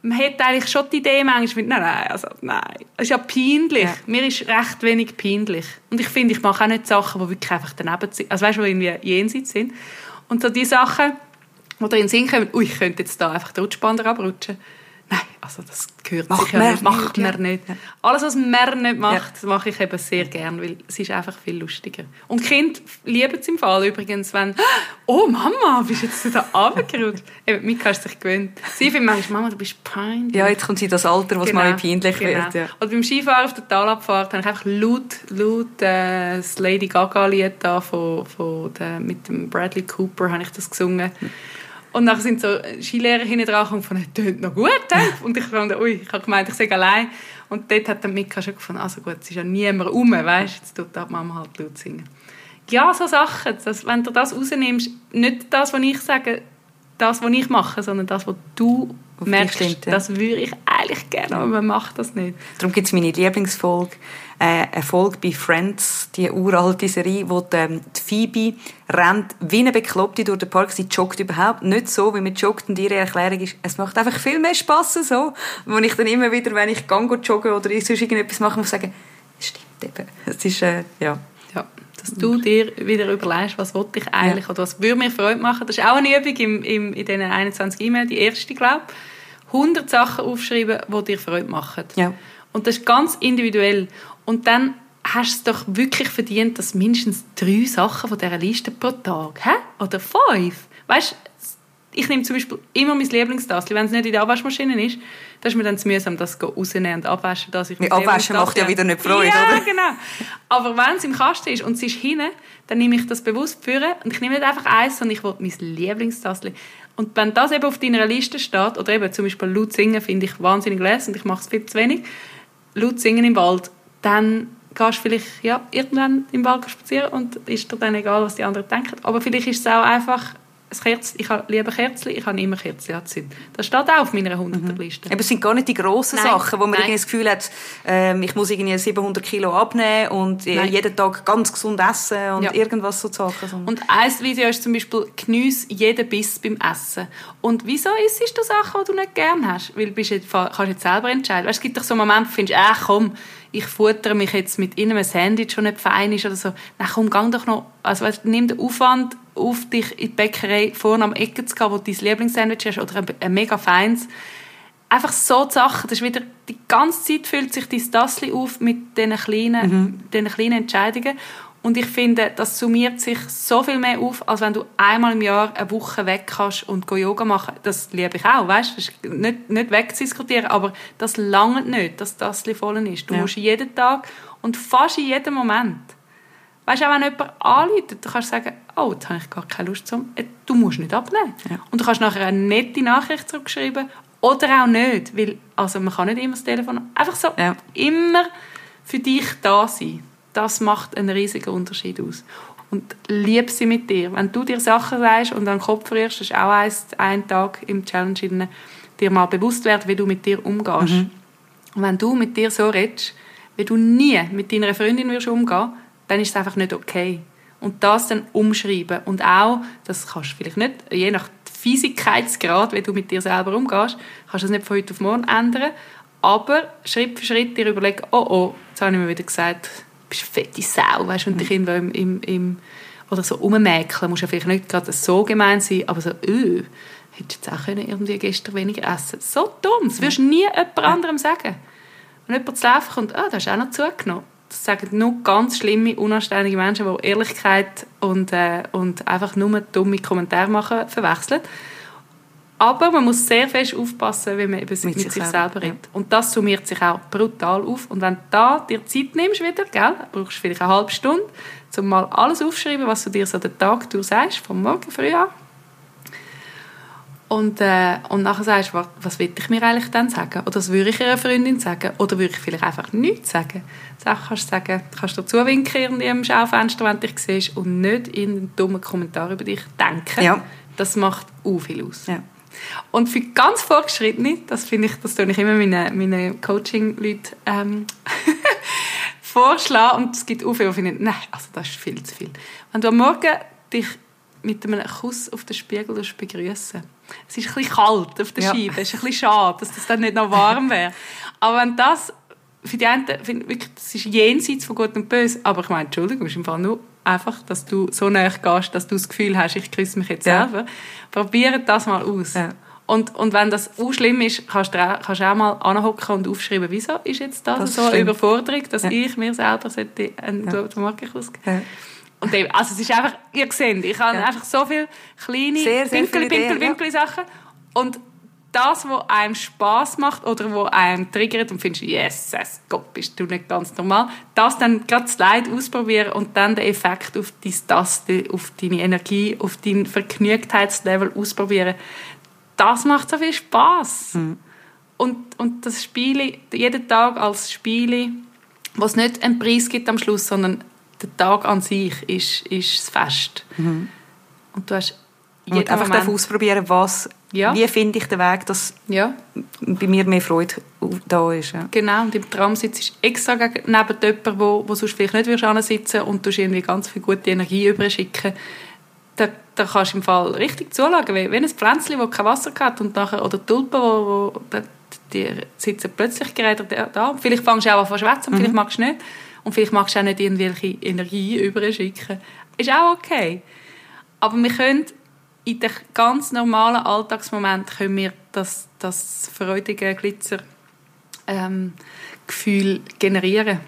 man hat eigentlich schon die Idee manchmal, nein, nein, also nein, es ist ja peinlich. Ja. Mir ist recht wenig peinlich. Und ich finde, ich mache auch nicht Sachen, die wirklich einfach daneben sind, also weißt du, die irgendwie jenseits sind. Und so die Sachen, oder in den Sinn kommen, ui, ich könnte jetzt da einfach den Rutschband abrutschen. Nein, also das gehört macht sicher nicht. Macht man nicht. Ja. Alles, was man nicht macht, ja. mache ich eben sehr gern, weil es ist einfach viel lustiger. Und Kind lieben es im Fall übrigens, wenn *gasps* «Oh Mama, bist du jetzt da runtergerutscht?» *laughs* Eben, Mika ist sich gewöhnt. Sie findet manchmal «Mama, du bist peinlich.» Ja, jetzt kommt sie das Alter, wo genau. es mal peinlich genau. wird. Ja. Und beim Skifahren auf der Talabfahrt habe ich einfach laut, laut äh, das Lady Gaga-Lied da von, von der, mit dem Bradley Cooper habe ich das gesungen. Hm. Und dann sind so Skilehrer hinten dran und von tönt noch gut. Und ich fand, ui, ich habe gemeint, ich sei allein. Und dort hat der Mika schon gefunden, also gut, es ist ja niemand rum, weißt, jetzt tut die Mama halt laut singen. Ja, so Sachen, dass, wenn du das rausnimmst, nicht das, was ich sage, das, was ich mache, sondern das, was du Auf merkst, stimmt, ja. das würde ich eigentlich gerne, aber man macht das nicht. Darum gibt es meine Lieblingsfolge, äh, eine Folge bei Friends, die uralte Serie, wo die, ähm, die Phoebe rennt wie eine Bekloppte durch den Park. Sie joggt überhaupt nicht so, wie man joggt und ihre Erklärung ist, es macht einfach viel mehr Spass so. Wo ich dann immer wieder, wenn ich gang jogge oder sonst irgendetwas mache, muss sagen, es stimmt eben. Es ist, äh, ja. ja. Dass du dir wieder überlegst, was wollte ich eigentlich ja. oder was würde mir Freude machen. Das ist auch eine Übung im, im, in diesen 21 E-Mails, die erste, glaube ich. 100 Sachen aufschreiben, die dir Freude machen. Ja. Und das ist ganz individuell. Und dann hast du es doch wirklich verdient, dass mindestens drei Sachen von dieser Liste pro Tag, hä? oder fünf. Weißt ich nehme zum Beispiel immer mein Lieblingstassel, wenn es nicht in der Abwaschmaschine ist, dann ist mir dann zu mühsam, das rausnehmen und abwaschen, dass ich nee, Abwaschen macht ja wieder nicht Freude, ja, oder? genau. Aber wenn es im Kasten ist und es ist hinten, dann nehme ich das bewusst führen und ich nehme nicht einfach eins, sondern ich will mein Lieblingstassel. Und wenn das eben auf deiner Liste steht, oder eben zum Beispiel laut singen, finde ich wahnsinnig leise und ich mache es viel zu wenig, laut singen im Wald, dann gehst du vielleicht ja, irgendwann im Wald spazieren und ist dir dann egal, was die anderen denken. Aber vielleicht ist es auch einfach ein Kerzchen, ich habe lieber Kerzchen, ich habe immer Kerzchen anzünden. Das steht auch auf meiner 100er-Liste. Aber es sind gar nicht die grossen Nein, Sachen, wo man nein. irgendwie das Gefühl hat, ähm, ich muss irgendwie 700 Kilo abnehmen und äh, Nein. jeden Tag ganz gesund essen und Ja. irgendwas so Sachen. Und ein Video ist zum Beispiel «Geniess jeden Biss beim Essen». Und wieso isst du Sachen, die du nicht gerne hast? Weil du jetzt, kannst jetzt selber entscheiden. Weißt, es gibt doch so Momente, wo du findest, «Ach komm, ich futtere mich jetzt mit einem Sandwich, das nicht fein ist oder so. Nein, komm, geh doch noch, also weißt, nimm den Aufwand auf dich in die Bäckerei vorne am Ecke zu gehen, wo du dein Lieblingssandwich hast oder ein, ein mega feines. Einfach so die Sachen, das ist wieder, die ganze Zeit füllt sich dein Tassel auf mit diesen kleinen, diesen kleinen Entscheidungen. Und ich finde, das summiert sich so viel mehr auf, als wenn du einmal im Jahr eine Woche weg kannst und Yoga machen. Das liebe ich auch, weißt? Das ist nicht, nicht wegzudiskutieren, aber das langt nicht, dass das voll ist. Du Ja. musst jeden Tag und fast in jedem Moment. Weißt du, auch wenn jemand anruft, dann kannst du sagen, oh, jetzt habe ich gar keine Lust zum, äh, du musst nicht abnehmen. Ja. Und du kannst nachher eine nette Nachricht zurückschreiben oder auch nicht, weil, also man kann nicht immer das Telefon, einfach so, Ja. immer für dich da sein. Das macht einen riesigen Unterschied aus. Und lieb sie mit dir. Wenn du dir Sachen sagst und an den Kopf rührst, ist auch ein, ein Tag im Challenge, drin, dir mal bewusst werden, wie du mit dir umgehst. Und wenn du mit dir so redest, wie du nie mit deiner Freundin würdest umgehen, dann ist es einfach nicht okay. Und das dann umschreiben. Und auch, das kannst du vielleicht nicht, je nach Fiesigkeitsgrad, wie du mit dir selber umgehst, kannst du das nicht von heute auf morgen ändern. Aber Schritt für Schritt dir überlegen, oh oh, jetzt habe ich mir wieder gesagt, du bist eine fette Sau, weißt du, und die Kinder im, im, im oder so rummäkeln, muss ja vielleicht nicht gerade so gemein sein, aber so, öh, hättest du jetzt auch können irgendwie gestern weniger essen So dumm, das wirst du nie jemand anderem sagen. Wenn jemand zu laufen kommt, ah, das hast du auch noch zugenommen. Das sagen nur ganz schlimme, unanständige Menschen, die Ehrlichkeit und, äh, und einfach nur dumme Kommentare machen, verwechseln. Aber man muss sehr fest aufpassen, wenn man eben mit, Mit sich, sich selber redet. Und das summiert sich auch brutal auf. Und wenn du da dir Zeit nimmst wieder, gell, brauchst du vielleicht eine halbe Stunde, um mal alles aufzuschreiben, was du dir so den Tag durch sagst, vom Morgen früh an. Und, äh, und nachher sagst du, was, was will ich mir eigentlich dann sagen? Oder was würde ich einer Freundin sagen? Oder würde ich vielleicht einfach nichts sagen? Sachen kannst du sagen, kannst du zuwinken irgendwie im Schaufenster, wenn du dich siehst und nicht in einen dummen Kommentar über dich denken. Ja. Das macht auch viel aus. Ja. Und für ganz Fortgeschrittene, das finde ich, das tue ich immer meinen, meinen Coaching-Leuten ähm, *laughs* vorschlagen. Und es gibt auch viele, die finden, nein, also das ist viel zu viel. Wenn du am Morgen dich mit einem Kuss auf den Spiegel begrüßen Es ist ein bisschen kalt auf der Ja. Scheibe. Es ist ein bisschen schade, dass das dann nicht noch warm wäre. Aber wenn das, für die einen, finde ich wirklich, das ist jenseits von Gut und Böse. Aber ich meine, Entschuldigung, es ist im Fall nur einfach, dass du so näher gehst, dass du das Gefühl hast, ich küsse mich jetzt Ja. selber. Probiere das mal aus. Ja. Und, und wenn das auch schlimm ist, kannst du auch, kannst auch mal anhocken und aufschreiben, wieso ist jetzt das, Das so eine. Überforderung, dass Ja. ich mir selber sollte einen Ja. ja. Morgenkuss geben Ja. Und eben, also es ist einfach, ihr seht, ich habe Ja. einfach so viele kleine Sehr, sehr. Winkel Sachen und das, was einem Spaß macht oder wo einem triggert und findest, yes, yes, Gott, bist du nicht ganz normal, das dann gerade das Leid ausprobieren und dann den Effekt auf dein Taste, auf deine Energie, auf dein Vergnügtheitslevel ausprobieren, das macht so viel Spaß. Mhm. Und, und das Spiel, jeden Tag als Spiel, was nicht einen Preis gibt am Schluss, sondern der Tag an sich ist, ist das Fest. Und du hast jeden Und einfach Moment- ausprobieren, was, Ja. wie finde ich den Weg, dass Ja, bei mir mehr Freude da ist. Ja. genau. Und im Tram sitzt du extra neben jemandem, wo, wo sonst vielleicht nicht würdest sitzen und du irgendwie ganz viel gute Energie überschicken. Da, da kannst du im Fall richtig wie, wie ein Pflänzchen, das kein Wasser hat und nachher, oder Tulpen, wo, wo die sitzen plötzlich gerade da. Vielleicht fängst du auch an zu schwätzen und vielleicht magst du nicht. Und vielleicht magst du auch nicht irgendwelche Energie überschicken. Ist auch okay. Aber wir können in den ganz normalen Alltagsmomenten können wir das, das freudige Glitzer ähm, Gefühl generieren.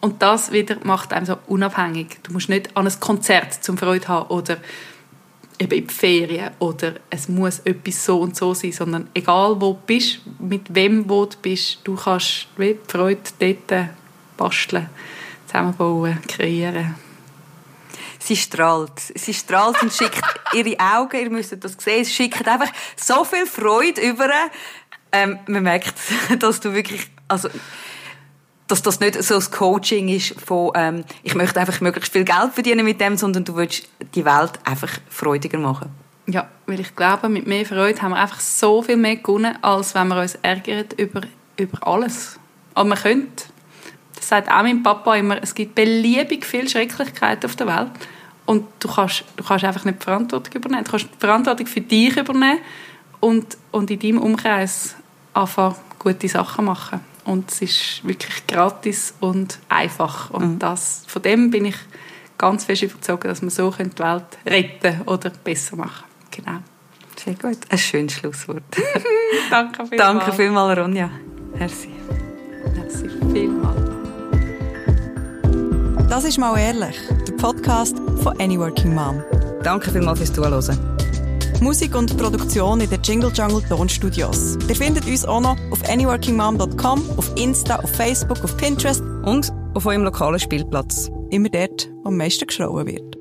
Und das wieder macht einem so unabhängig. Du musst nicht an ein Konzert zum Freude haben oder eben in die Ferien oder es muss etwas so und so sein, sondern egal wo du bist, mit wem wo du bist, du kannst die Freude dort basteln, zusammenbauen, kreieren. Sie strahlt. Sie strahlt und schickt *laughs* ihre Augen, ihr müsst das sehen, sie schickt einfach so viel Freude über. Ähm, man merkt, *laughs* dass du wirklich, also, dass das nicht so das Coaching ist von, ähm, ich möchte einfach möglichst viel Geld verdienen mit dem, sondern du willst die Welt einfach freudiger machen. Ja, weil ich glaube, mit mehr Freude haben wir einfach so viel mehr gewonnen, als wenn wir uns ärgern über, über alles. Aber man könnte, das sagt auch mein Papa immer, es gibt beliebig viele Schrecklichkeiten auf der Welt und du kannst, du kannst einfach nicht die Verantwortung übernehmen. Du kannst die Verantwortung für dich übernehmen und, und in deinem Umkreis einfach gute Sachen machen. Und es ist wirklich gratis und einfach. Und mhm. das, von dem bin ich ganz fest überzeugt, dass wir so die Welt retten oder besser machen Genau. Sehr gut. Ein schönes Schlusswort. *laughs* Danke *laughs* vielmals. Danke vielmals, Ronja. Merci. Merci vielmals. Das ist «Mal ehrlich», der Podcast von «Any Working Mom». Danke vielmals fürs Zuhören. Musik und Produktion in den Jingle Jungle Tonstudios. Ihr findet uns auch noch auf anyworkingmom.com, auf Insta, auf Facebook, auf Pinterest und auf eurem lokalen Spielplatz. Immer dort, wo am meisten geschrauen wird.